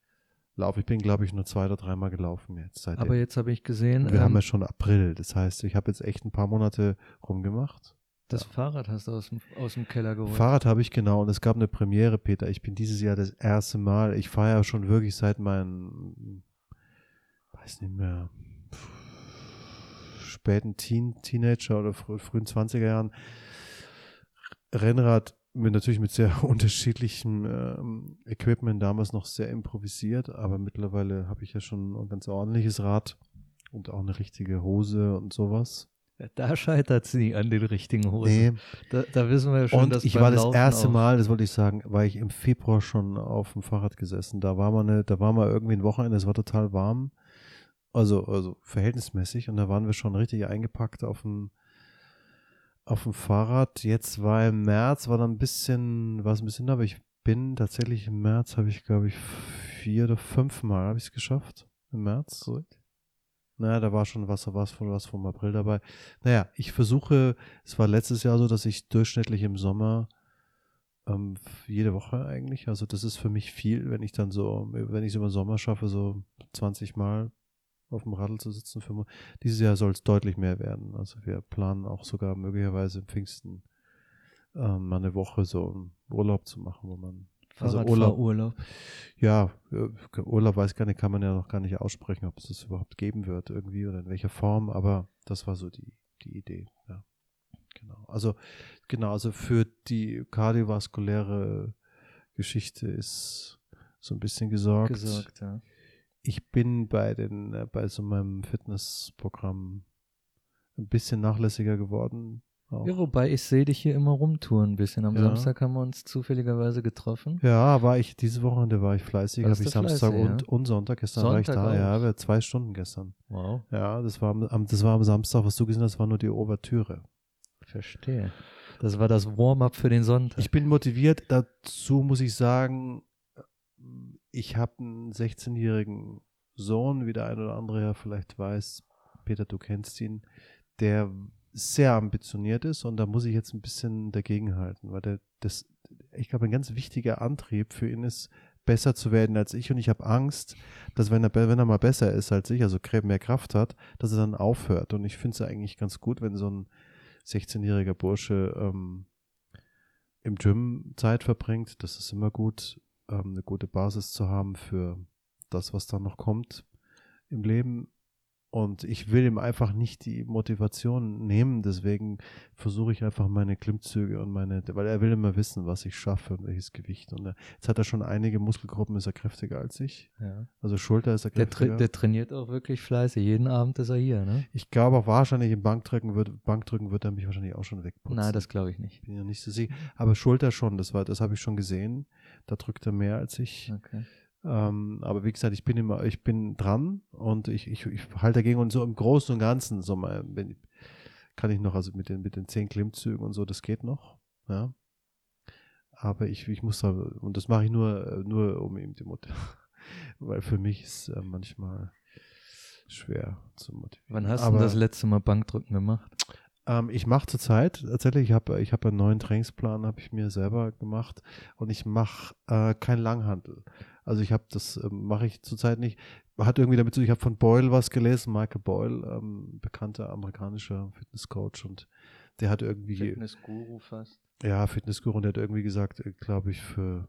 laufen. Ich bin, glaube ich, nur zwei oder dreimal gelaufen jetzt. Seitdem. Aber jetzt habe ich gesehen. Wir ähm, haben ja schon April. Das heißt, ich habe jetzt echt ein paar Monate rumgemacht. Das ja. Fahrrad hast du aus dem, aus dem Keller geholt. Fahrrad habe ich genau und es gab eine Premiere, Peter. Ich bin dieses Jahr das erste Mal. Ich fahre ja schon wirklich seit meinem, weiß nicht mehr, späten Teen, Teenager oder frü frühen 20er Jahren Rennrad mit natürlich mit sehr [laughs] unterschiedlichem ähm, Equipment damals noch sehr improvisiert, aber mittlerweile habe ich ja schon ein ganz ordentliches Rad und auch eine richtige Hose und sowas. Da scheitert sie an den richtigen Hosen. Nee. Da, da wissen wir ja schon, und dass ich war das Laufen erste Mal, das wollte ich sagen, war ich im Februar schon auf dem Fahrrad gesessen. Da war mal eine, da war mal irgendwie ein Wochenende, es war total warm. Also, also verhältnismäßig. Und da waren wir schon richtig eingepackt auf dem, auf dem Fahrrad. Jetzt war im März, war dann ein bisschen, war es ein bisschen, aber ich bin tatsächlich im März, habe ich, glaube ich, vier oder fünf Mal habe ich es geschafft. Im März. So. Naja, da war schon was, was, von, was vom April dabei. Naja, ich versuche, es war letztes Jahr so, dass ich durchschnittlich im Sommer ähm, jede Woche eigentlich, also das ist für mich viel, wenn ich dann so, wenn ich es über Sommer schaffe, so 20 Mal auf dem Radl zu sitzen. Für, dieses Jahr soll es deutlich mehr werden. Also wir planen auch sogar möglicherweise im Pfingsten ähm, mal eine Woche so einen Urlaub zu machen, wo man also Urlaub, Urlaub. Ja, äh, Urlaub weiß gar nicht, kann man ja noch gar nicht aussprechen, ob es das überhaupt geben wird irgendwie oder in welcher Form, aber das war so die, die Idee, ja. Genau. Also, genau, also für die kardiovaskuläre Geschichte ist so ein bisschen gesorgt. Gesorgt, ja. Ich bin bei den, äh, bei so meinem Fitnessprogramm ein bisschen nachlässiger geworden auch. Ja, wobei ich sehe dich hier immer rumtouren ein bisschen. Am ja. Samstag haben wir uns zufälligerweise getroffen. Ja, war ich, diese Wochenende war ich fleißig, habe ich Samstag fleißig, und, ja? und Sonntag, gestern Sonntag war ich da, auch. ja, wir zwei Stunden gestern. Wow. Ja, das war am, das war am Samstag, was du gesehen hast, war nur die Ouvertüre. Verstehe. Das war das Warm-up für den Sonntag. Ich bin motiviert, dazu muss ich sagen, ich habe einen 16-jährigen Sohn, wie der ein oder andere ja vielleicht weiß, Peter, du kennst ihn, der sehr ambitioniert ist und da muss ich jetzt ein bisschen dagegenhalten, weil der, das, ich glaube, ein ganz wichtiger Antrieb für ihn ist, besser zu werden als ich und ich habe Angst, dass wenn er, wenn er mal besser ist als ich, also mehr Kraft hat, dass er dann aufhört. Und ich finde es eigentlich ganz gut, wenn so ein 16-jähriger Bursche ähm, im Gym Zeit verbringt, das ist immer gut, ähm, eine gute Basis zu haben für das, was dann noch kommt im Leben und ich will ihm einfach nicht die Motivation nehmen, deswegen versuche ich einfach meine Klimmzüge und meine, weil er will immer wissen, was ich schaffe und welches Gewicht. Und er, jetzt hat er schon einige Muskelgruppen, ist er kräftiger als ich. Ja. Also Schulter ist er kräftiger. Der, der, trainiert auch wirklich fleißig. Jeden Abend ist er hier, ne? Ich glaube auch wahrscheinlich im Bankdrücken wird, Bankdrücken wird er mich wahrscheinlich auch schon wegputzen. Nein, das glaube ich nicht. Bin ja nicht so sicher. Aber Schulter schon, das war, das habe ich schon gesehen. Da drückt er mehr als ich. Okay. Ähm, aber wie gesagt, ich bin immer, ich bin dran und ich, ich, ich halte dagegen und so im Großen und Ganzen, so mal, wenn, kann ich noch, also mit den, mit den zehn Klimmzügen und so, das geht noch, ja. Aber ich, ich muss da, und das mache ich nur, nur um eben die Mutter, [laughs] weil für mich ist äh, manchmal schwer zu motivieren. Wann hast du das letzte Mal Bankdrücken gemacht? Ähm, ich mache zurzeit tatsächlich, ich habe ich hab einen neuen Trainingsplan, habe ich mir selber gemacht und ich mache äh, kein Langhandel. Also ich habe das äh, mache ich zurzeit nicht. Hat irgendwie damit zu, ich habe von Boyle was gelesen, Michael Boyle, ähm, bekannter amerikanischer Fitnesscoach und der hat irgendwie Fitnessguru fast. Ja, Fitnessguru und der hat irgendwie gesagt, äh, glaube ich, für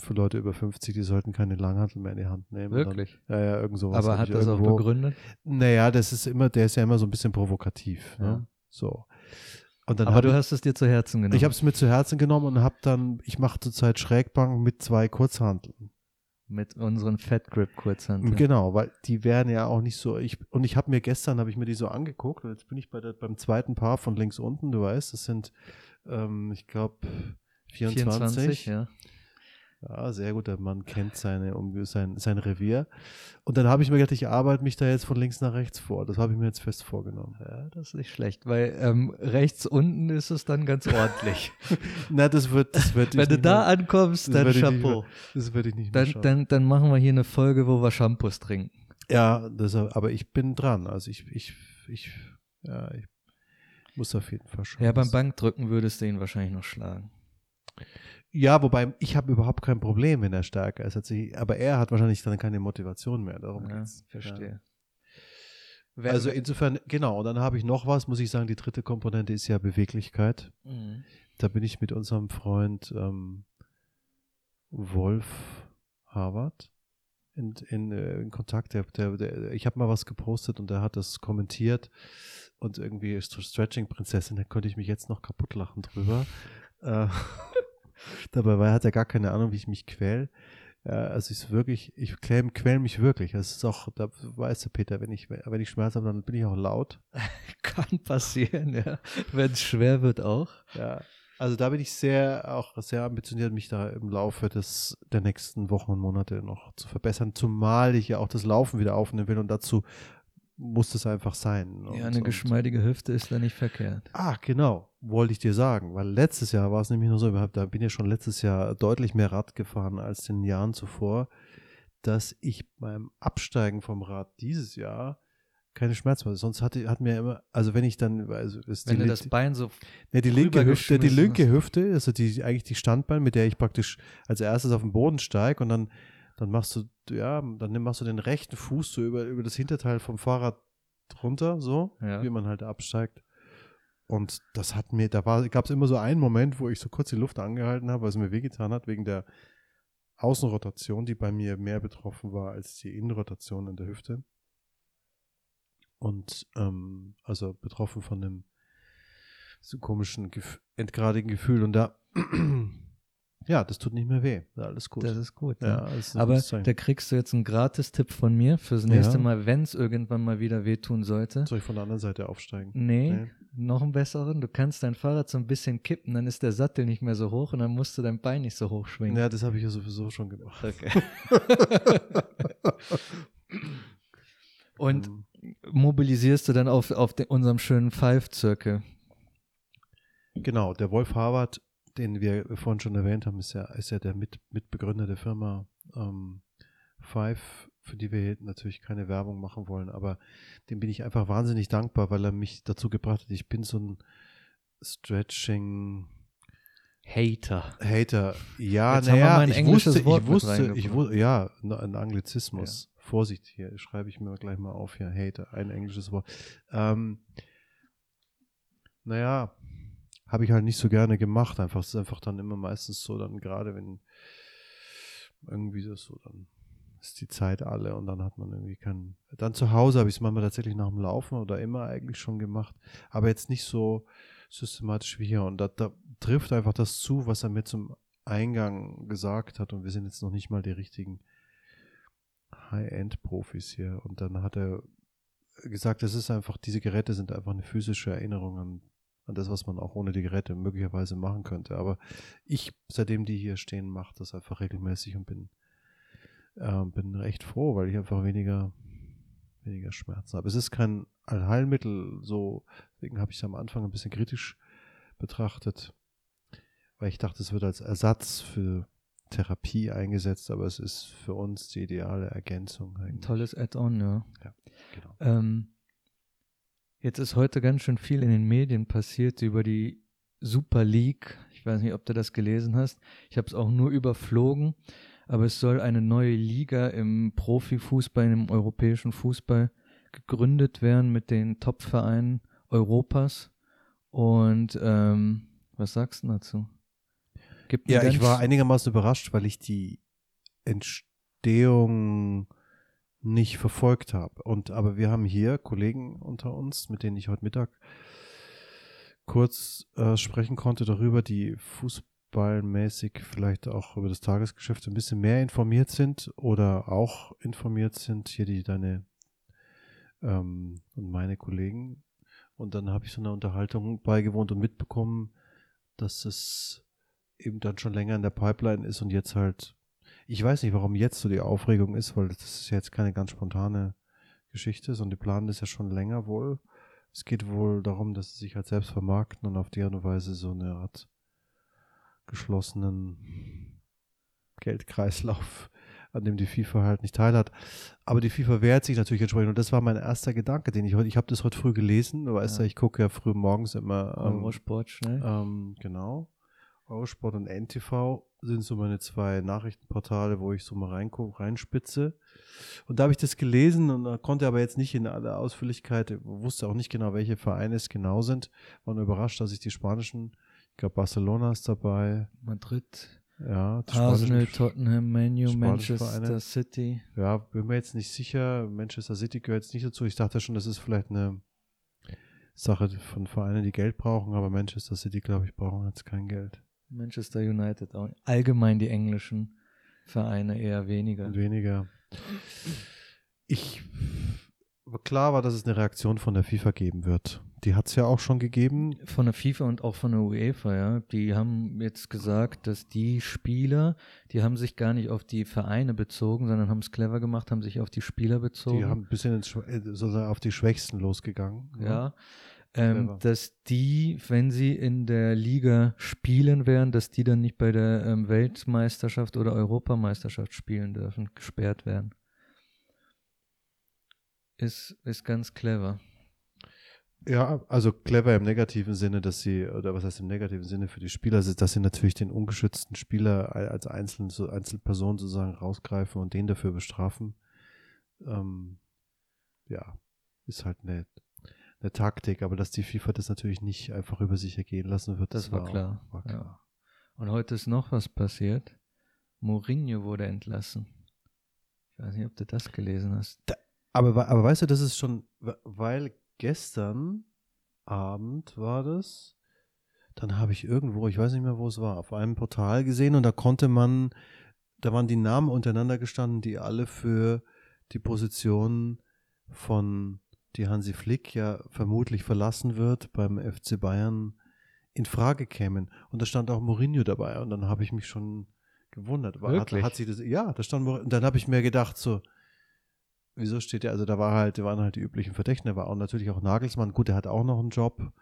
für Leute über 50, die sollten keine Langhantel mehr in die Hand nehmen. Wirklich? Dann, ja, ja, irgend sowas. Aber hat das irgendwo, auch begründet? Naja, das ist immer, der ist ja immer so ein bisschen provokativ. Ne? So. Aber du hast es dir zu Herzen genommen. Ich habe es mir zu Herzen genommen und habe dann, ich mache zurzeit Schrägbank mit zwei Kurzhanteln. Mit unseren Fat Grip Kurzhanteln. Genau, weil die werden ja auch nicht so. Ich, und ich habe mir gestern, habe ich mir die so angeguckt. Und jetzt bin ich bei der, beim zweiten Paar von links unten. Du weißt, das sind, ähm, ich glaube, 24. 24 ja. Ja, sehr gut, der Mann kennt seine, sein, sein Revier. Und dann habe ich mir gedacht, ich arbeite mich da jetzt von links nach rechts vor. Das habe ich mir jetzt fest vorgenommen. Ja, das ist nicht schlecht, weil ähm, rechts unten ist es dann ganz ordentlich. [laughs] Na, das wird, das wird Wenn du da mehr, ankommst, dann Shampoo. das werde ich nicht mehr dann, dann, dann machen wir hier eine Folge, wo wir Shampoos trinken. Ja, das, aber ich bin dran. Also ich, ich, ich, ja, ich muss auf jeden Fall schauen. Ja, beim Bankdrücken würdest du ihn wahrscheinlich noch schlagen. Ja, wobei ich habe überhaupt kein Problem, wenn er stärker ist. Aber er hat wahrscheinlich dann keine Motivation mehr. Darum ja, geht's. Verstehe. Ja. Also insofern, genau, und dann habe ich noch was, muss ich sagen, die dritte Komponente ist ja Beweglichkeit. Mhm. Da bin ich mit unserem Freund ähm, Wolf Harvard in, in, äh, in Kontakt. Der, der, der, ich habe mal was gepostet und der hat das kommentiert und irgendwie Stretching-Prinzessin, da konnte ich mich jetzt noch kaputt lachen drüber. [laughs] äh, dabei hat er gar keine Ahnung, wie ich mich quäl. Ja, also ist wirklich, ich quäl, quäl mich wirklich. Es ist auch, da weißt du, Peter, wenn ich, wenn ich Schmerz habe, dann bin ich auch laut. [laughs] Kann passieren, ja. Wenn es schwer wird auch. Ja. Also da bin ich sehr, auch sehr ambitioniert, mich da im Laufe des, der nächsten Wochen und Monate noch zu verbessern, zumal ich ja auch das Laufen wieder aufnehmen will und dazu muss es einfach sein. Und, ja, eine geschmeidige Hüfte ist da nicht verkehrt. Ah, genau, wollte ich dir sagen, weil letztes Jahr war es nämlich nur so, da bin ich schon letztes Jahr deutlich mehr Rad gefahren als in den Jahren zuvor, dass ich beim Absteigen vom Rad dieses Jahr keine Schmerzen mehr. Sonst hatte, hat mir immer, also wenn ich dann, also ist wenn die, das Bein so ne, die linke Hüfte, die linke Hüfte, also die eigentlich die Standbein, mit der ich praktisch als erstes auf den Boden steige und dann dann machst du, ja, dann machst du den rechten Fuß so über, über das Hinterteil vom Fahrrad runter, so, ja. wie man halt absteigt. Und das hat mir, da gab es immer so einen Moment, wo ich so kurz die Luft angehalten habe, weil es mir wehgetan hat, wegen der Außenrotation, die bei mir mehr betroffen war als die Innenrotation in der Hüfte. Und ähm, also betroffen von einem so komischen, entgradigen Gefühl. Und da ja, das tut nicht mehr weh. Alles gut. Das ist gut. Ja, ja. Ist Aber da kriegst du jetzt einen Gratis-Tipp von mir fürs nächste ja. Mal, wenn es irgendwann mal wieder wehtun sollte. Soll ich von der anderen Seite aufsteigen? Nee, nee, noch einen besseren. Du kannst dein Fahrrad so ein bisschen kippen, dann ist der Sattel nicht mehr so hoch und dann musst du dein Bein nicht so hoch schwingen. Ja, das habe ich ja sowieso schon gemacht. Okay. [laughs] und. Ähm. mobilisierst du dann auf, auf den, unserem schönen Five-Zirkel. Genau, der Wolf Harvard den wir vorhin schon erwähnt haben, ist ja, ist ja der Mit Mitbegründer der Firma ähm, Five, für die wir natürlich keine Werbung machen wollen, aber dem bin ich einfach wahnsinnig dankbar, weil er mich dazu gebracht hat. Ich bin so ein Stretching Hater. Hater. Ja, naja, ich wusste, Wort ich wusste, ich wusste, ja, ein Anglizismus. Ja. Vorsicht hier, schreibe ich mir gleich mal auf hier, Hater, ein englisches Wort. Ähm, naja, habe ich halt nicht so gerne gemacht. Einfach, es ist einfach dann immer meistens so, dann gerade wenn irgendwie das so, dann ist die Zeit alle und dann hat man irgendwie keinen. Dann zu Hause habe ich es manchmal tatsächlich nach dem Laufen oder immer eigentlich schon gemacht, aber jetzt nicht so systematisch wie hier. Und da, da trifft einfach das zu, was er mir zum Eingang gesagt hat. Und wir sind jetzt noch nicht mal die richtigen High-End-Profis hier. Und dann hat er gesagt, es ist einfach, diese Geräte sind einfach eine physische Erinnerung an an das, was man auch ohne die Geräte möglicherweise machen könnte. Aber ich, seitdem die hier stehen, mache das einfach regelmäßig und bin, äh, bin recht froh, weil ich einfach weniger, weniger Schmerzen habe. Es ist kein Allheilmittel, so, deswegen habe ich es am Anfang ein bisschen kritisch betrachtet, weil ich dachte, es wird als Ersatz für Therapie eingesetzt, aber es ist für uns die ideale Ergänzung. Eigentlich. Ein tolles Add-on, ja. Ja, genau. Ähm, Jetzt ist heute ganz schön viel in den Medien passiert über die Super League. Ich weiß nicht, ob du das gelesen hast. Ich habe es auch nur überflogen. Aber es soll eine neue Liga im Profifußball, im europäischen Fußball gegründet werden mit den Top-Vereinen Europas. Und ähm, was sagst du dazu? Ja, ich war einigermaßen überrascht, weil ich die Entstehung nicht verfolgt habe. Und aber wir haben hier Kollegen unter uns, mit denen ich heute Mittag kurz äh, sprechen konnte darüber, die fußballmäßig vielleicht auch über das Tagesgeschäft ein bisschen mehr informiert sind oder auch informiert sind. Hier die deine ähm, und meine Kollegen. Und dann habe ich so eine Unterhaltung beigewohnt und mitbekommen, dass es eben dann schon länger in der Pipeline ist und jetzt halt ich weiß nicht, warum jetzt so die Aufregung ist, weil das ist jetzt keine ganz spontane Geschichte, sondern die planen das ja schon länger wohl. Es geht wohl darum, dass sie sich halt selbst vermarkten und auf die und Weise so eine Art geschlossenen Geldkreislauf, an dem die FIFA halt nicht teilhat. Aber die FIFA wehrt sich natürlich entsprechend. Und das war mein erster Gedanke, den ich heute, ich habe das heute früh gelesen, du weißt ja, ich gucke ja früh morgens immer ähm, Eurosport schnell. Ähm, genau. Eurosport und NTV sind so meine zwei Nachrichtenportale, wo ich so mal reingucke, reinspitze. Und da habe ich das gelesen und konnte aber jetzt nicht in aller Ausführlichkeit, wusste auch nicht genau, welche Vereine es genau sind. War nur überrascht, dass ich die spanischen, ich glaube Barcelona ist dabei. Madrid. Ja, Arsenal, Tottenham, Manu, Manchester Vereine. City. Ja, bin mir jetzt nicht sicher. Manchester City gehört jetzt nicht dazu. Ich dachte schon, das ist vielleicht eine Sache von Vereinen, die Geld brauchen, aber Manchester City, glaube ich, brauchen jetzt kein Geld. Manchester United auch. Allgemein die englischen Vereine eher weniger. Weniger. Ich klar war, dass es eine Reaktion von der FIFA geben wird. Die hat es ja auch schon gegeben. Von der FIFA und auch von der UEFA, ja. Die haben jetzt gesagt, dass die Spieler, die haben sich gar nicht auf die Vereine bezogen, sondern haben es clever gemacht, haben sich auf die Spieler bezogen. Die haben ein bisschen ins, äh, sozusagen auf die Schwächsten losgegangen. ne? ja. Ähm, dass die, wenn sie in der Liga spielen werden, dass die dann nicht bei der ähm, Weltmeisterschaft oder Europameisterschaft spielen dürfen, gesperrt werden. Ist, ist ganz clever. Ja, also clever im negativen Sinne, dass sie, oder was heißt im negativen Sinne für die Spieler, ist, dass sie natürlich den ungeschützten Spieler als einzelne, so Einzelperson sozusagen rausgreifen und den dafür bestrafen. Ähm, ja, ist halt eine, eine Taktik, aber dass die FIFA das natürlich nicht einfach über sich ergehen lassen wird, Das war klar, War ja. klar. Und heute ist noch was passiert. Mourinho wurde entlassen. Ich weiß nicht, ob du das gelesen hast. Aber, wa- aber weißt du, das ist schon, weil gestern Abend war das, dann habe ich irgendwo, ich weiß nicht mehr, wo es war, auf einem Portal gesehen und da konnte man, da waren die Namen untereinander gestanden, die alle für die Position von, die Hansi Flick ja vermutlich verlassen wird beim FC Bayern, in Frage kämen. Und da stand auch Mourinho dabei und dann habe ich mich schon gewundert. War- Wirklich? Hat, hat sie das, ja, da stand Mourinho. Und dann habe ich mir gedacht, so, wieso steht der, also da war halt, waren halt die üblichen Verdächtigen, da war auch natürlich auch Nagelsmann, gut, der hat auch noch einen Job.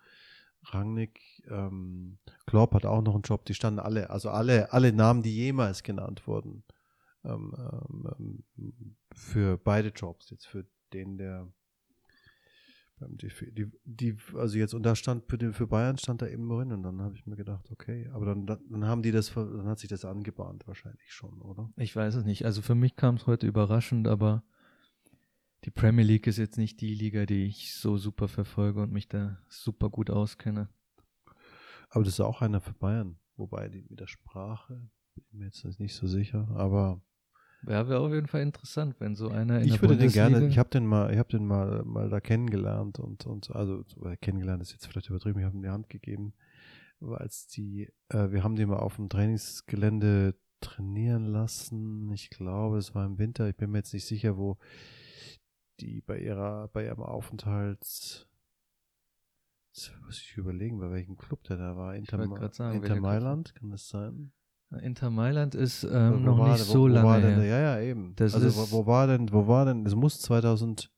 Rangnick, ähm, Klopp hat auch noch einen Job, die standen alle, also alle, alle Namen, die jemals genannt wurden, ähm, ähm, ähm, für beide Jobs, jetzt für den, der beim DFB, die, die, also jetzt, und da stand für, den, für Bayern stand da eben drin und dann habe ich mir gedacht, okay, aber dann, dann, haben die das, dann hat sich das angebahnt wahrscheinlich schon, oder? Ich weiß es nicht. Also für mich kam es heute überraschend, aber die Premier League ist jetzt nicht die Liga, die ich so super verfolge und mich da super gut auskenne. Aber das ist auch einer für Bayern. Wobei die mit der Sprache, bin ich mir jetzt nicht so sicher. Aber Ja, wäre auf jeden Fall interessant, wenn so einer in ich der würde den Bundesliga gerne, ich habe den mal, ich habe den mal, mal da kennengelernt und, und also kennengelernt ist jetzt vielleicht übertrieben, ich habe ihm die Hand gegeben, aber als die, äh, wir haben den mal auf dem Trainingsgelände trainieren lassen. Ich glaube, es war im Winter, ich bin mir jetzt nicht sicher, wo die bei ihrer, bei ihrem Aufenthalt Jetzt muss ich überlegen, bei welchem Club der da war. Inter, sagen, Inter Club. Mailand, kann das sein? Inter Mailand ist ähm, noch war nicht so wo, wo lange war denn, her. Ja, ja, eben. Das also ist- wo, wo war denn, wo war denn, es muss 2008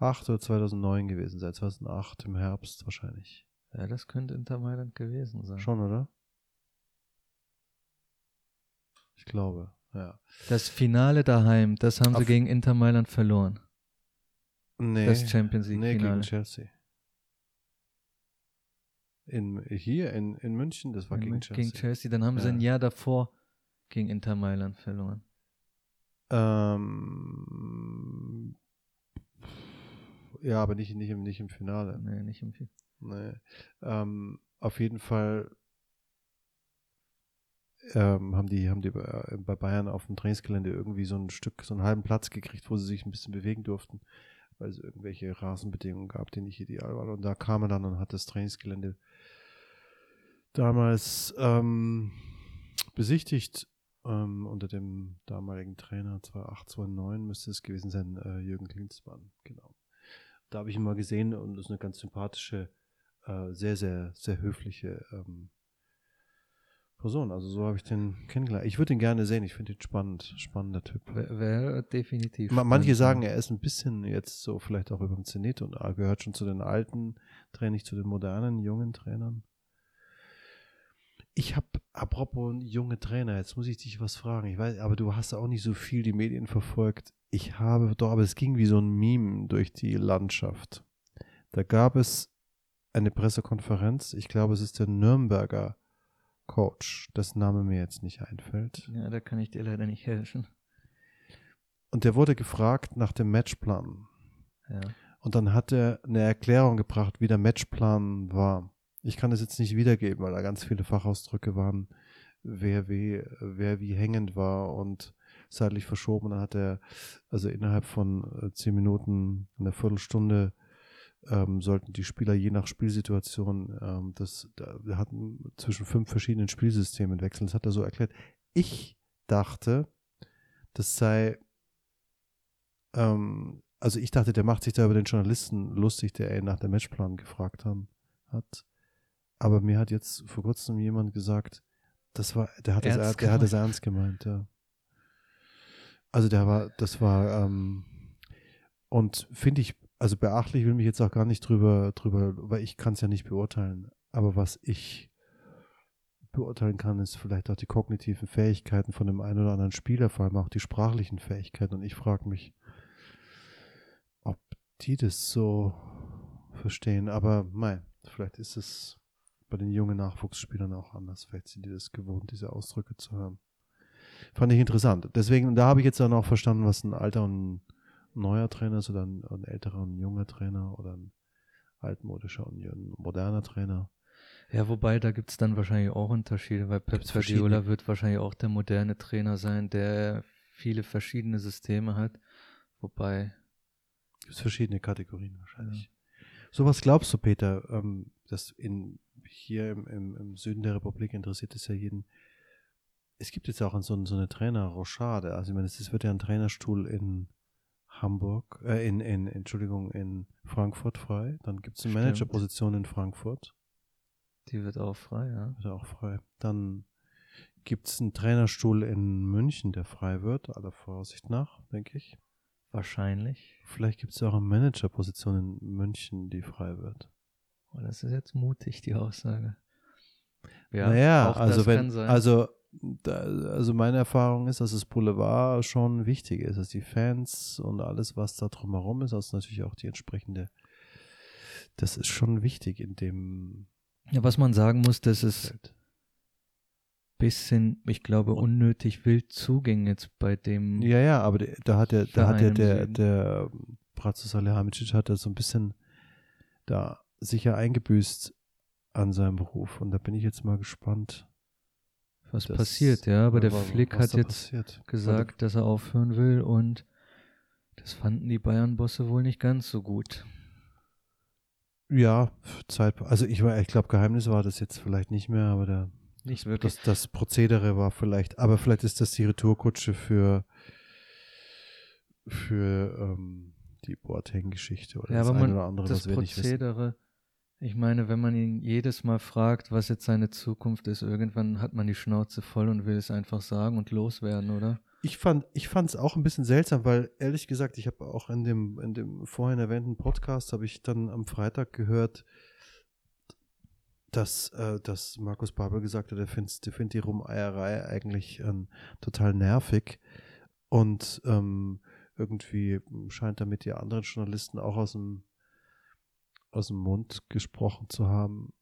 oder 2009 gewesen sein, 2008 im Herbst wahrscheinlich. Ja, das könnte Inter Mailand gewesen sein. Schon, oder? Ich glaube, ja. Das Finale daheim, das haben sie Auf- gegen Inter Mailand verloren. Nee, Das Champions League nee Finale. gegen Chelsea. In, hier in, in München, das war gegen Gegen Chelsea. Chelsea. Dann haben sie Ja. ein Jahr davor gegen Inter Mailand verloren. Ähm, ja, aber nicht, nicht, im, nicht im Finale. Nee, nicht im Finale. Nee. Ähm, auf jeden Fall ähm, haben die, haben die bei bei Bayern auf dem Trainingsgelände irgendwie so ein Stück, so einen halben Platz gekriegt, wo sie sich ein bisschen bewegen durften, weil es irgendwelche Rasenbedingungen gab, die nicht ideal waren. Und da kam er dann und hat das Trainingsgelände damals ähm, besichtigt ähm, unter dem damaligen Trainer 2008, 2009 müsste es gewesen sein, äh, Jürgen Klinsmann, genau. Da habe ich ihn mal gesehen und das ist eine ganz sympathische, äh, sehr, sehr, sehr höfliche ähm, Person. Also so habe ich den kennengelernt. Ich würde ihn gerne sehen, ich finde ihn spannend, spannender Typ. Wäre wär definitiv. Ma- Manche sagen, er ist ein bisschen jetzt so vielleicht auch über dem Zenit und er gehört schon zu den alten Trainern, nicht zu den modernen, jungen Trainern. Ich habe, apropos junge Trainer, jetzt muss ich dich was fragen. Ich weiß, aber du hast auch nicht so viel die Medien verfolgt. Ich habe doch, aber es ging wie so ein Meme durch die Landschaft. Da gab es eine Pressekonferenz. Ich glaube, es ist der Nürnberger Coach, dessen Name mir jetzt nicht einfällt. Ja, da kann ich dir leider nicht helfen. Und der wurde gefragt nach dem Matchplan. Ja. Und dann hat er eine Erklärung gebracht, wie der Matchplan war. Ich kann das jetzt nicht wiedergeben, weil da ganz viele Fachausdrücke waren, wer wie, wer wie hängend war und seitlich verschoben. Dann hat er, also innerhalb von äh, zehn Minuten, einer Viertelstunde, ähm, sollten die Spieler je nach Spielsituation ähm, das, da, hatten zwischen fünf verschiedenen Spielsystemen wechseln. Das hat er so erklärt. Ich dachte, das sei, ähm, also ich dachte, der macht sich da über den Journalisten lustig, der ihn nach dem Matchplan gefragt haben, hat. Aber mir hat jetzt vor kurzem jemand gesagt, das war, der hat, das, der hat das ernst gemeint, ja. Also der war, das war, ähm, und finde ich, also beachtlich will mich jetzt auch gar nicht drüber, drüber, weil ich kann es ja nicht beurteilen. Aber was ich beurteilen kann, ist vielleicht auch die kognitiven Fähigkeiten von dem einen oder anderen Spieler, vor allem auch die sprachlichen Fähigkeiten. Und ich frage mich, ob die das so verstehen. Aber mei, vielleicht ist es bei den jungen Nachwuchsspielern auch anders. Vielleicht sind die das gewohnt, diese Ausdrücke zu hören. Fand ich interessant. Deswegen, da habe ich jetzt dann auch verstanden, was ein alter und ein neuer Trainer ist oder ein, ein älterer und ein junger Trainer oder ein altmodischer und ein moderner Trainer. Ja, wobei, da gibt es dann wahrscheinlich auch Unterschiede, weil Pep Guardiola wird wahrscheinlich auch der moderne Trainer sein, der viele verschiedene Systeme hat. Wobei. Gibt es verschiedene Kategorien wahrscheinlich. Ja. So was glaubst du, Peter, ähm, dass in, hier im, im, im Süden der Republik interessiert es ja jeden. Es gibt jetzt auch so, so eine Trainer-Rochade. Also ich meine, es wird ja ein Trainerstuhl in Hamburg, äh, in, in, Entschuldigung, in Frankfurt frei. Dann gibt es eine Managerposition in Frankfurt. Die wird auch frei, ja. Wird auch frei. Dann gibt es einen Trainerstuhl in München, der frei wird, aller Voraussicht nach, denke ich. Wahrscheinlich. Vielleicht gibt es auch eine Managerposition in München, die frei wird. Oh, das ist jetzt mutig, die Aussage. Ja, naja, also wenn, also, da, also meine Erfahrung ist, dass das Boulevard schon wichtig ist, dass die Fans und alles, was da drumherum ist, also natürlich auch die entsprechende, das ist schon wichtig in dem. Ja, was man sagen muss, das ist bisschen, ich glaube, unnötig wild zuging jetzt bei dem. Ja, ja, aber da hat der, da hat der, der, der Bratzo Salihamidzic hat er so ein bisschen da sicher eingebüßt an seinem Beruf und da bin ich jetzt mal gespannt. Was das, passiert, ja, aber der Flick hat jetzt passiert. gesagt, dass er aufhören will und das fanden die Bayern-Bosse wohl nicht ganz so gut. Ja, Zeit, also ich war, ich glaube, Geheimnis war das jetzt vielleicht nicht mehr, aber der nicht wirklich. Das, das Prozedere war vielleicht, aber vielleicht ist das die Retourkutsche für, für ähm, die Boateng-Geschichte oder ja, das eine oder andere, das was wir Prozedere, nicht wissen. Ich meine, wenn man ihn jedes Mal fragt, was jetzt seine Zukunft ist, irgendwann hat man die Schnauze voll und will es einfach sagen und loswerden, oder? Ich fand es auch ein bisschen seltsam, weil ehrlich gesagt, ich habe auch in dem in dem vorhin erwähnten Podcast habe ich dann am Freitag gehört, dass, äh, dass Markus Barber gesagt hat, er findet find die Rumeierei eigentlich ähm, total nervig und ähm, irgendwie scheint damit die anderen Journalisten auch aus dem, aus dem Mund gesprochen zu haben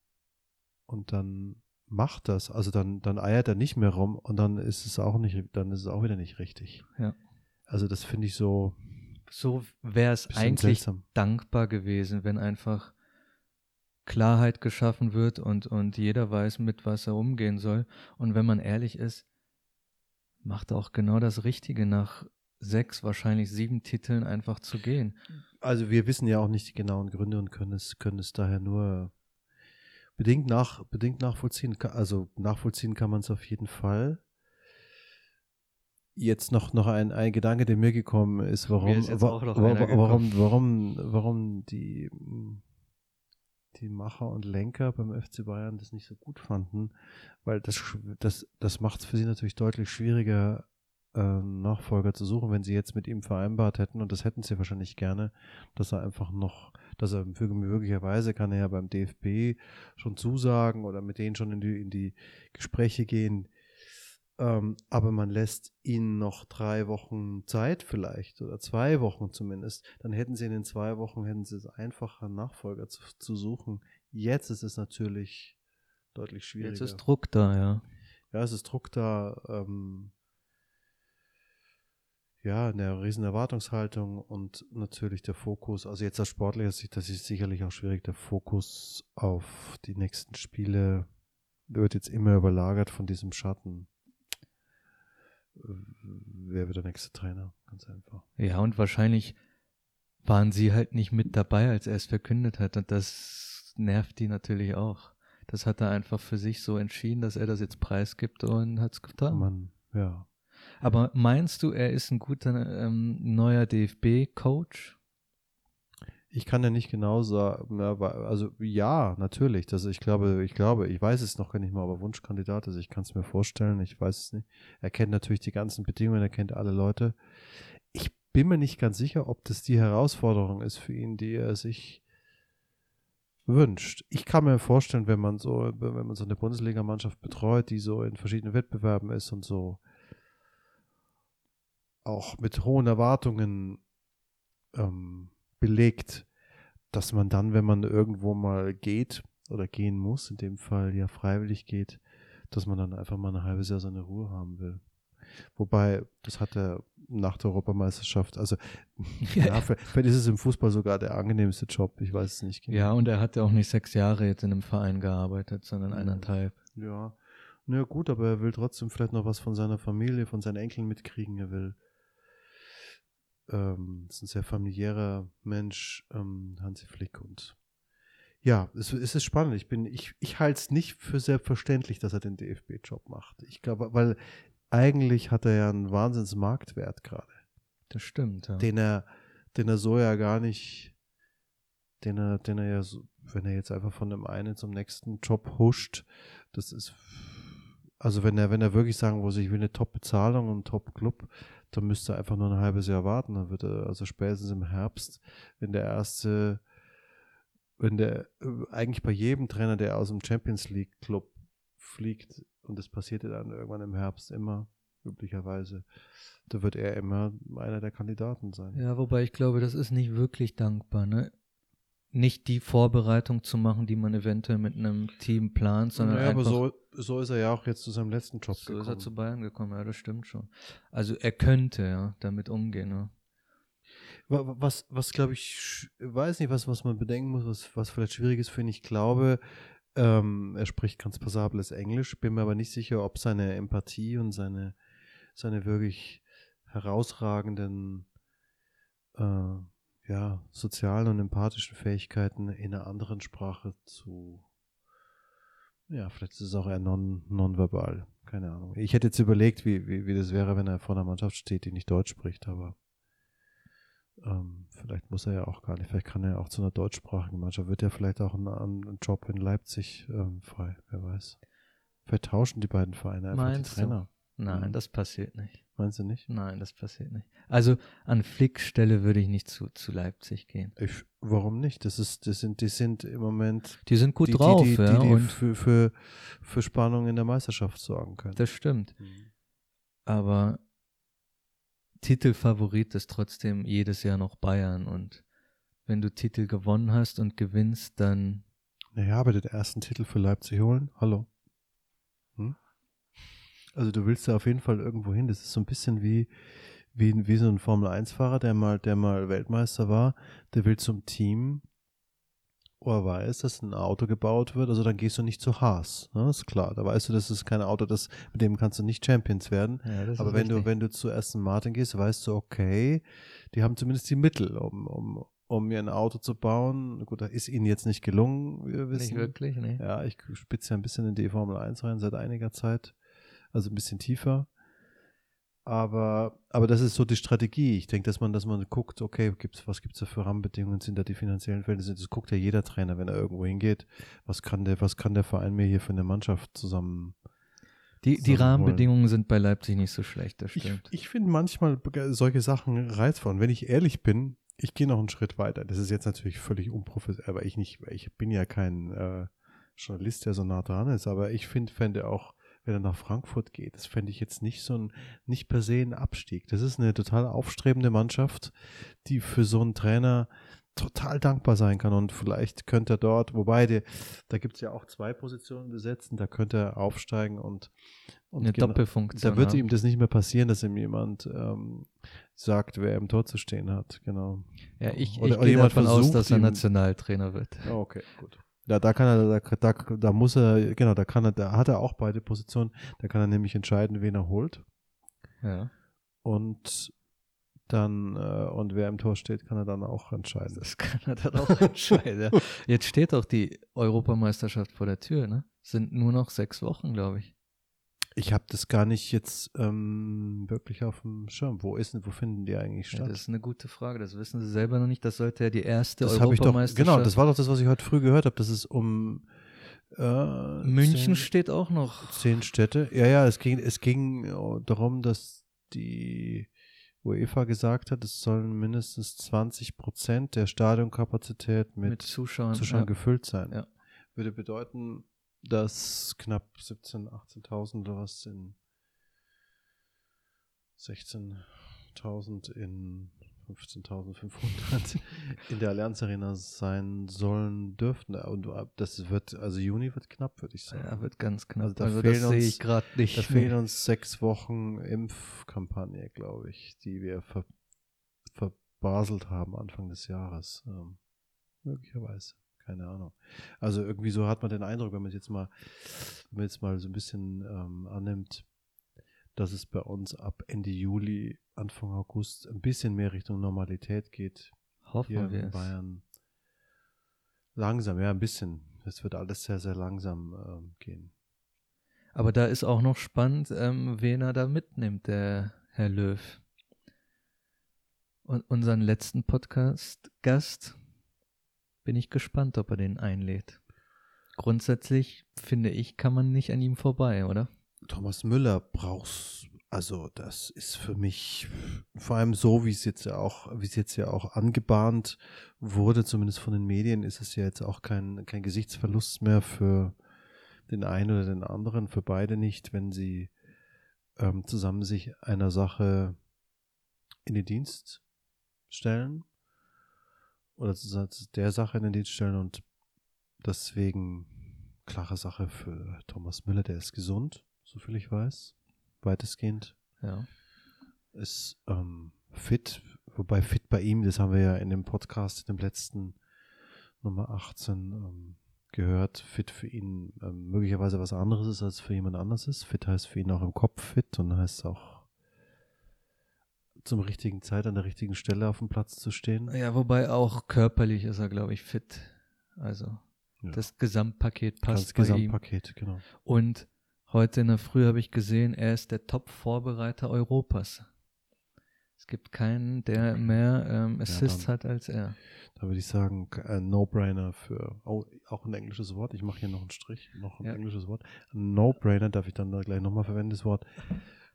und dann macht das, also dann, dann eiert er nicht mehr rum und dann ist es auch nicht, dann ist es auch wieder nicht richtig. Ja. Also das finde ich so. So wäre es eigentlich seltsam. dankbar gewesen, wenn einfach Klarheit geschaffen wird und, und jeder weiß, mit was er umgehen soll. Und wenn man ehrlich ist, macht er auch genau das Richtige, nach sechs, wahrscheinlich sieben Titeln einfach zu gehen. Also wir wissen ja auch nicht die genauen Gründe und können es, können es daher nur bedingt, nach, bedingt nachvollziehen. Also nachvollziehen kann man es auf jeden Fall. Jetzt noch, noch ein, ein Gedanke, der mir gekommen ist, warum, ist wa warum, warum, warum die die Macher und Lenker beim FC Bayern das nicht so gut fanden, weil das, das, das macht es für sie natürlich deutlich schwieriger, äh, Nachfolger zu suchen, wenn sie jetzt mit ihm vereinbart hätten, und das hätten sie wahrscheinlich gerne, dass er einfach noch, dass er möglicherweise kann er ja beim DFB schon zusagen oder mit denen schon in die, in die Gespräche gehen, ähm, aber man lässt ihnen noch drei Wochen Zeit vielleicht oder zwei Wochen zumindest. Dann hätten sie in den zwei Wochen, hätten sie es einfacher, Nachfolger zu, zu suchen. Jetzt ist es natürlich deutlich schwieriger. Jetzt ist Druck da, ja. Ja, es ist Druck da. Ähm, ja, eine riesen Erwartungshaltung und natürlich der Fokus, also jetzt aus sportlicher Sicht, das ist sicherlich auch schwierig, der Fokus auf die nächsten Spiele wird jetzt immer überlagert von diesem Schatten. Wer wird der nächste Trainer? Ganz einfach. Ja, und wahrscheinlich waren sie halt nicht mit dabei, als er es verkündet hat. Und das nervt die natürlich auch. Das hat er einfach für sich so entschieden, dass er das jetzt preisgibt und hat es getan. Man, ja. Aber meinst du, er ist ein guter ähm, neuer DFB-Coach? Ich kann ja nicht genau sagen, also ja, natürlich. Das, ich glaube, ich glaube, ich weiß es noch gar nicht mal, aber Wunschkandidat ist, ich kann es mir vorstellen, ich weiß es nicht. Er kennt natürlich die ganzen Bedingungen, er kennt alle Leute. Ich bin mir nicht ganz sicher, ob das die Herausforderung ist für ihn, die er sich wünscht. Ich kann mir vorstellen, wenn man so, wenn man so eine Bundesligamannschaft betreut, die so in verschiedenen Wettbewerben ist und so auch mit hohen Erwartungen ähm, belegt, dass man dann, wenn man irgendwo mal geht oder gehen muss, in dem Fall ja freiwillig geht, dass man dann einfach mal ein halbes Jahr seine Ruhe haben will. Wobei, das hat er nach der Europameisterschaft, also [laughs] ja, vielleicht ist es im Fußball sogar der angenehmste Job, ich weiß es nicht genau. Ja, und er hat ja auch nicht sechs Jahre jetzt in einem Verein gearbeitet, sondern eineinhalb. Ja, na gut, aber er will trotzdem vielleicht noch was von seiner Familie, von seinen Enkeln mitkriegen. Er will ähm, ist ein sehr familiärer Mensch, ähm, Hansi Flick und ja, es, es ist spannend. Ich bin, ich, ich halte es nicht für selbstverständlich, dass er den DFB-Job macht. Ich glaube, weil eigentlich hat er ja einen Wahnsinns-Marktwert gerade. Das stimmt, ja. Den er, den er so ja gar nicht, den er, den er ja so, wenn er jetzt einfach von dem einen zum nächsten Job huscht, das ist, also wenn er, wenn er wirklich sagen muss, ich will eine Top-Bezahlung und einen Top-Club, dann müsste einfach nur ein halbes Jahr warten. Dann wird er, also spätestens im Herbst, wenn der erste, wenn der, eigentlich bei jedem Trainer, der aus dem Champions League Club fliegt, und das passiert ja dann irgendwann im Herbst immer, üblicherweise, da wird er immer einer der Kandidaten sein. Ja, wobei ich glaube, das ist nicht wirklich dankbar, ne? Nicht die Vorbereitung zu machen, die man eventuell mit einem Team plant, sondern naja, einfach. Aber so, so ist er ja auch jetzt zu seinem letzten Job so gekommen. So ist er zu Bayern gekommen, ja, das stimmt schon. Also er könnte ja damit umgehen. Ja. Was, was glaube ich, weiß nicht, was, was man bedenken muss, was, was vielleicht schwierig ist für ihn. Ich glaube, ähm, er spricht ganz passables Englisch, bin mir aber nicht sicher, ob seine Empathie und seine, seine wirklich herausragenden äh, ja, sozialen und empathischen Fähigkeiten in einer anderen Sprache zu, ja, vielleicht ist es auch eher non, nonverbal, keine Ahnung. Ich hätte jetzt überlegt, wie, wie, wie das wäre, wenn er vor einer Mannschaft steht, die nicht Deutsch spricht, aber ähm, vielleicht muss er ja auch gar nicht, vielleicht kann er ja auch zu einer deutschsprachigen Mannschaft, wird ja vielleicht auch ein, ein Job in Leipzig ähm, frei, wer weiß. Vielleicht tauschen die beiden Vereine einfach Meinst die Trainer. Du? Nein, mhm. das passiert nicht. Meinst du nicht? Nein, das passiert nicht. Also an Flicks Stelle würde ich nicht zu, zu Leipzig gehen. Ich, warum nicht? Das ist, das sind, die sind im Moment. Die sind gut die, drauf, die, die, ja. Die, die und für, für, für Spannung in der Meisterschaft sorgen können. Das stimmt. Mhm. Aber Titelfavorit ist trotzdem jedes Jahr noch Bayern und wenn du Titel gewonnen hast und gewinnst, dann. Naja, aber den ersten Titel für Leipzig holen? Hallo. Also du willst da auf jeden Fall irgendwo hin. Das ist so ein bisschen wie, wie, wie so ein Formel-1-Fahrer, der mal, der mal Weltmeister war, der will zum Team, wo er weiß, dass ein Auto gebaut wird, also dann gehst du nicht zu Haas. Ne? Ist klar. Da weißt du, das ist kein Auto, das, mit dem kannst du nicht Champions werden. Ja, Aber wenn richtig. du, wenn du zu Aston Martin gehst, weißt du, okay, die haben zumindest die Mittel, um, um, um mir ein Auto zu bauen. Gut, da ist ihnen jetzt nicht gelungen, wir wissen. Nicht wirklich, ne? Ja, ich spitze ja ein bisschen in die Formel 1 rein seit einiger Zeit also ein bisschen tiefer. Aber, aber das ist so die Strategie. Ich denke, dass man, dass man guckt, okay, gibt's, was gibt es da für Rahmenbedingungen, sind da die finanziellen Verhältnisse? Das guckt ja jeder Trainer, wenn er irgendwo hingeht. Was kann der, was kann der Verein mir hier für eine Mannschaft zusammen die, die Rahmenbedingungen sind bei Leipzig nicht so schlecht, das stimmt. Ich, ich finde manchmal solche Sachen reizvoll. Und wenn ich ehrlich bin, ich gehe noch einen Schritt weiter. Das ist jetzt natürlich völlig unprofessionell, aber ich nicht, ich bin ja kein äh, Journalist, der so nah dran ist, aber ich finde, fände auch wenn er nach Frankfurt geht. Das fände ich jetzt nicht so ein, nicht per se ein Abstieg. Das ist eine total aufstrebende Mannschaft, die für so einen Trainer total dankbar sein kann und vielleicht könnte er dort, wobei die, da gibt es ja auch zwei Positionen besetzen, da könnte er aufsteigen und, und eine genau, Doppelfunktion. Da wird ihm das nicht mehr passieren, dass ihm jemand ähm, sagt, wer im Tor zu stehen hat, genau. Ja, ich, oder, ich gehe davon aus, dass er Nationaltrainer wird. okay, gut. Ja, da kann er, da, da, da muss er, genau, da kann er, da hat er auch beide Positionen. Da kann er nämlich entscheiden, wen er holt. Ja. Und dann, äh, und wer im Tor steht, kann er dann auch entscheiden. Das kann er dann auch [laughs] entscheiden. Jetzt steht doch die Europameisterschaft vor der Tür, ne? Sind nur noch sechs Wochen, glaube ich. Ich habe das gar nicht jetzt ähm, wirklich auf dem Schirm. Wo ist denn, wo finden die eigentlich Ja, statt? das ist eine gute Frage. Das wissen Sie selber noch nicht. Das sollte ja die erste das habe ich doch, Europameisterschaft. genau, das war doch das, was ich heute früh gehört habe. Das ist um äh, München zehn, steht auch noch. zehn Städte. Ja, ja, es ging, es ging äh, darum, dass die UEFA gesagt hat, es sollen mindestens 20 Prozent der Stadionkapazität mit, Mit Zuschauern. Zuschauern ja. gefüllt sein. Ja. Würde bedeuten, dass knapp 17.000, 18.000 oder was in 16.000 in 15.500 [laughs] in der Allianz Arena sein sollen dürften. Und das wird, also Juni wird knapp, würde ich sagen. Ja, wird ganz knapp. Also da Also, fehlen das sehe uns- ich gerade nicht. Da fehlen uns sechs Wochen Impfkampagne, glaube ich, die wir ver verbaselt haben Anfang des Jahres. Ähm, möglicherweise. Keine Ahnung. Also irgendwie so hat man den Eindruck, wenn man jetzt mal, wenn man jetzt mal so ein bisschen ähm, annimmt, dass es bei uns ab Ende Juli, Anfang August ein bisschen mehr Richtung Normalität geht. Hoffen Hier wir in es. Bayern. Langsam, ja, ein bisschen. Es wird alles sehr, sehr langsam ähm, gehen. Aber da ist auch noch spannend, ähm, wen er da mitnimmt, der Herr Löw. Und unseren letzten Podcast-Gast bin ich gespannt, ob er den einlädt. Grundsätzlich, finde ich, kann man nicht an ihm vorbei, oder? Thomas Müller brauchst, also das ist für mich vor allem so, wie es jetzt ja auch, wie es jetzt ja auch angebahnt wurde, zumindest von den Medien, ist es ja jetzt auch kein, kein Gesichtsverlust mehr für den einen oder den anderen, für beide nicht, wenn sie ähm, zusammen sich einer Sache in den Dienst stellen oder zu der Sache in den Dienst stellen und deswegen klare Sache für Thomas Müller, der ist gesund, soviel ich weiß, weitestgehend Ja. ist ähm, fit, wobei fit bei ihm, das haben wir ja in dem Podcast, in dem letzten Nummer 18 ähm, gehört, fit für ihn ähm, möglicherweise was anderes ist, als für jemand anderes ist. Fit heißt für ihn auch im Kopf fit und heißt auch zum richtigen Zeit an der richtigen Stelle auf dem Platz zu stehen. Ja, wobei auch körperlich ist er, glaube ich, fit. Also Ja. das Gesamtpaket passt Ganz bei ihm. Gesamtpaket, genau. Und heute in der Früh habe ich gesehen, er ist der Top-Vorbereiter Europas. Es gibt keinen, der mehr ähm, Assists dann- hat als er. Da würde ich sagen, ein No-Brainer für, oh, auch ein englisches Wort. Ich mache hier noch einen Strich, noch ein Ja. englisches Wort. No-Brainer darf ich dann da gleich nochmal verwenden, das Wort,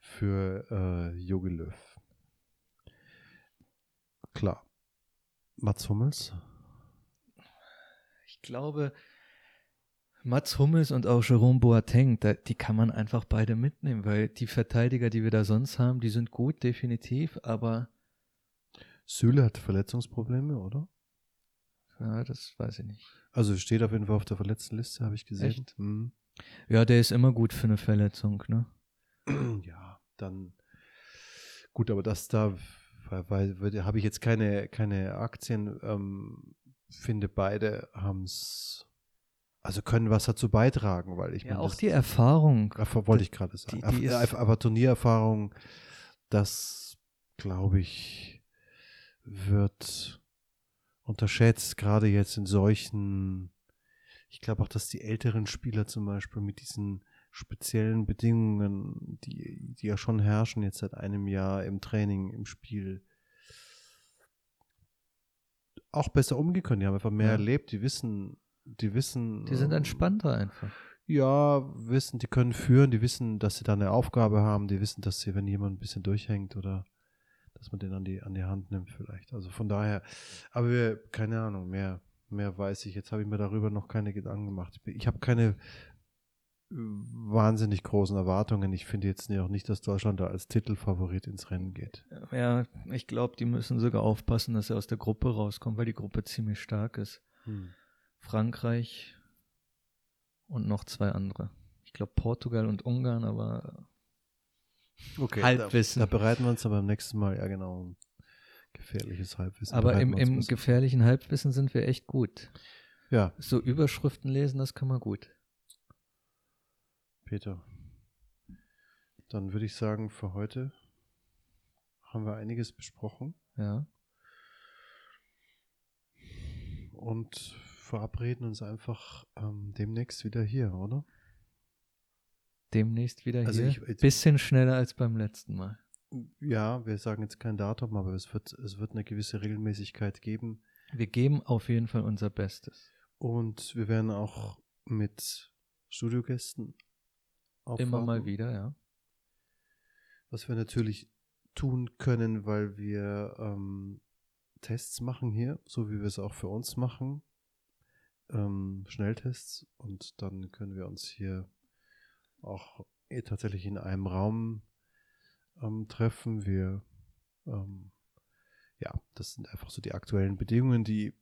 für äh, Jogi Löw. Klar. Mats Hummels? Ich glaube, Mats Hummels und auch Jerome Boateng, da, die kann man einfach beide mitnehmen, weil die Verteidiger, die wir da sonst haben, die sind gut, definitiv, aber Süle hat Verletzungsprobleme, oder? ja, das weiß ich nicht. Also steht auf jeden Fall auf der verletzten Liste, habe ich gesehen. Mhm. Ja, der ist immer gut für eine Verletzung, ne? [clears throat] Ja, dann gut, aber das da, weil, weil habe ich jetzt keine, keine Aktien, ähm, finde beide haben es, also können was dazu beitragen, weil ich Ja, auch das- die Erfahrung. Erf- wollte ich gerade sagen. die- die ist- aber Turniererfahrung, das glaube ich, wird unterschätzt, gerade jetzt in solchen, ich glaube auch, dass die älteren Spieler zum Beispiel mit diesen speziellen Bedingungen, die, die ja schon herrschen jetzt seit einem Jahr im Training, im Spiel, auch besser umgehen können. Die haben einfach mehr Ja. erlebt, die wissen, die wissen. Die sind ähm, entspannter einfach. ja, wissen, die können führen, die wissen, dass sie da eine Aufgabe haben, die wissen, dass sie, wenn jemand ein bisschen durchhängt oder dass man den an die, an die Hand nimmt vielleicht. Also von daher, aber wir, keine Ahnung, mehr, mehr weiß ich. Jetzt habe ich mir darüber noch keine Gedanken gemacht. Ich habe keine wahnsinnig großen Erwartungen. Ich finde jetzt auch nicht, dass Deutschland da als Titelfavorit ins Rennen geht. Ja, ich glaube, die müssen sogar aufpassen, dass sie aus der Gruppe rauskommen, weil die Gruppe ziemlich stark ist. Frankreich und noch zwei andere. Ich glaube Portugal und Ungarn, aber Okay, Halbwissen. Da, da bereiten wir uns aber beim nächsten Mal, ja genau, ein gefährliches Halbwissen. aber im, im gefährlichen Halbwissen sind wir echt gut. Ja, So Überschriften lesen, das kann man gut. Peter. Dann würde ich sagen, für heute haben wir einiges besprochen Ja. und verabreden uns einfach ähm, demnächst wieder hier, oder? Demnächst wieder Also hier. ich- Bisschen schneller als beim letzten Mal. Ja, wir sagen jetzt kein Datum, aber es wird, es wird eine gewisse Regelmäßigkeit geben. Wir geben auf jeden Fall unser Bestes. Und wir werden auch mit Studiogästen Immer mal aufwarten. wieder, ja. Was wir natürlich tun können, weil wir ähm, Tests machen hier, so wie wir es auch für uns machen. Ähm, Schnelltests. Und dann können wir uns hier auch eh tatsächlich in einem Raum ähm, treffen. Wir, ähm, ja, das sind einfach so die aktuellen Bedingungen, die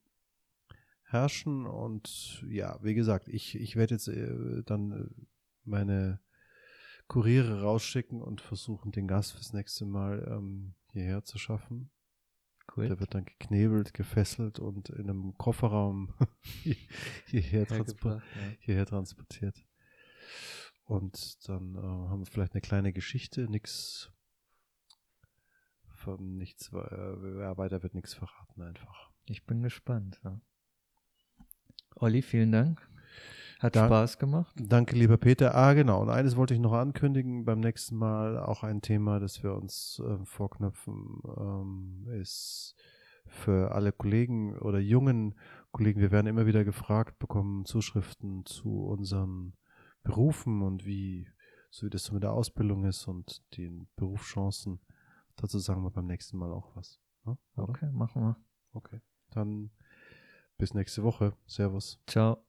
herrschen. Und ja, wie gesagt, ich, ich werde jetzt äh, dann äh, meine Kuriere rausschicken und versuchen, den Gast fürs nächste Mal ähm, hierher zu schaffen. Cool. Der wird dann geknebelt, gefesselt und in einem Kofferraum [laughs] hier- hierher, transpor ja. hierher transportiert. Und dann äh, haben wir vielleicht eine kleine Geschichte, nichts von nichts, äh, weiter wird nichts verraten einfach. Ich bin gespannt. Ja. Olli, vielen Dank. Hat Dank- Spaß gemacht. Danke, lieber Peter. Ah, genau. Und eines wollte ich noch ankündigen. Beim nächsten Mal auch ein Thema, das wir uns ähm, vorknöpfen, ähm, ist für alle Kollegen oder jungen Kollegen. Wir werden immer wieder gefragt, bekommen Zuschriften zu unseren Berufen und wie, so wie das so mit der Ausbildung ist und den Berufschancen. Dazu sagen wir beim nächsten Mal auch was. Ne? Okay, machen wir. Okay. Dann bis nächste Woche. Servus. Ciao.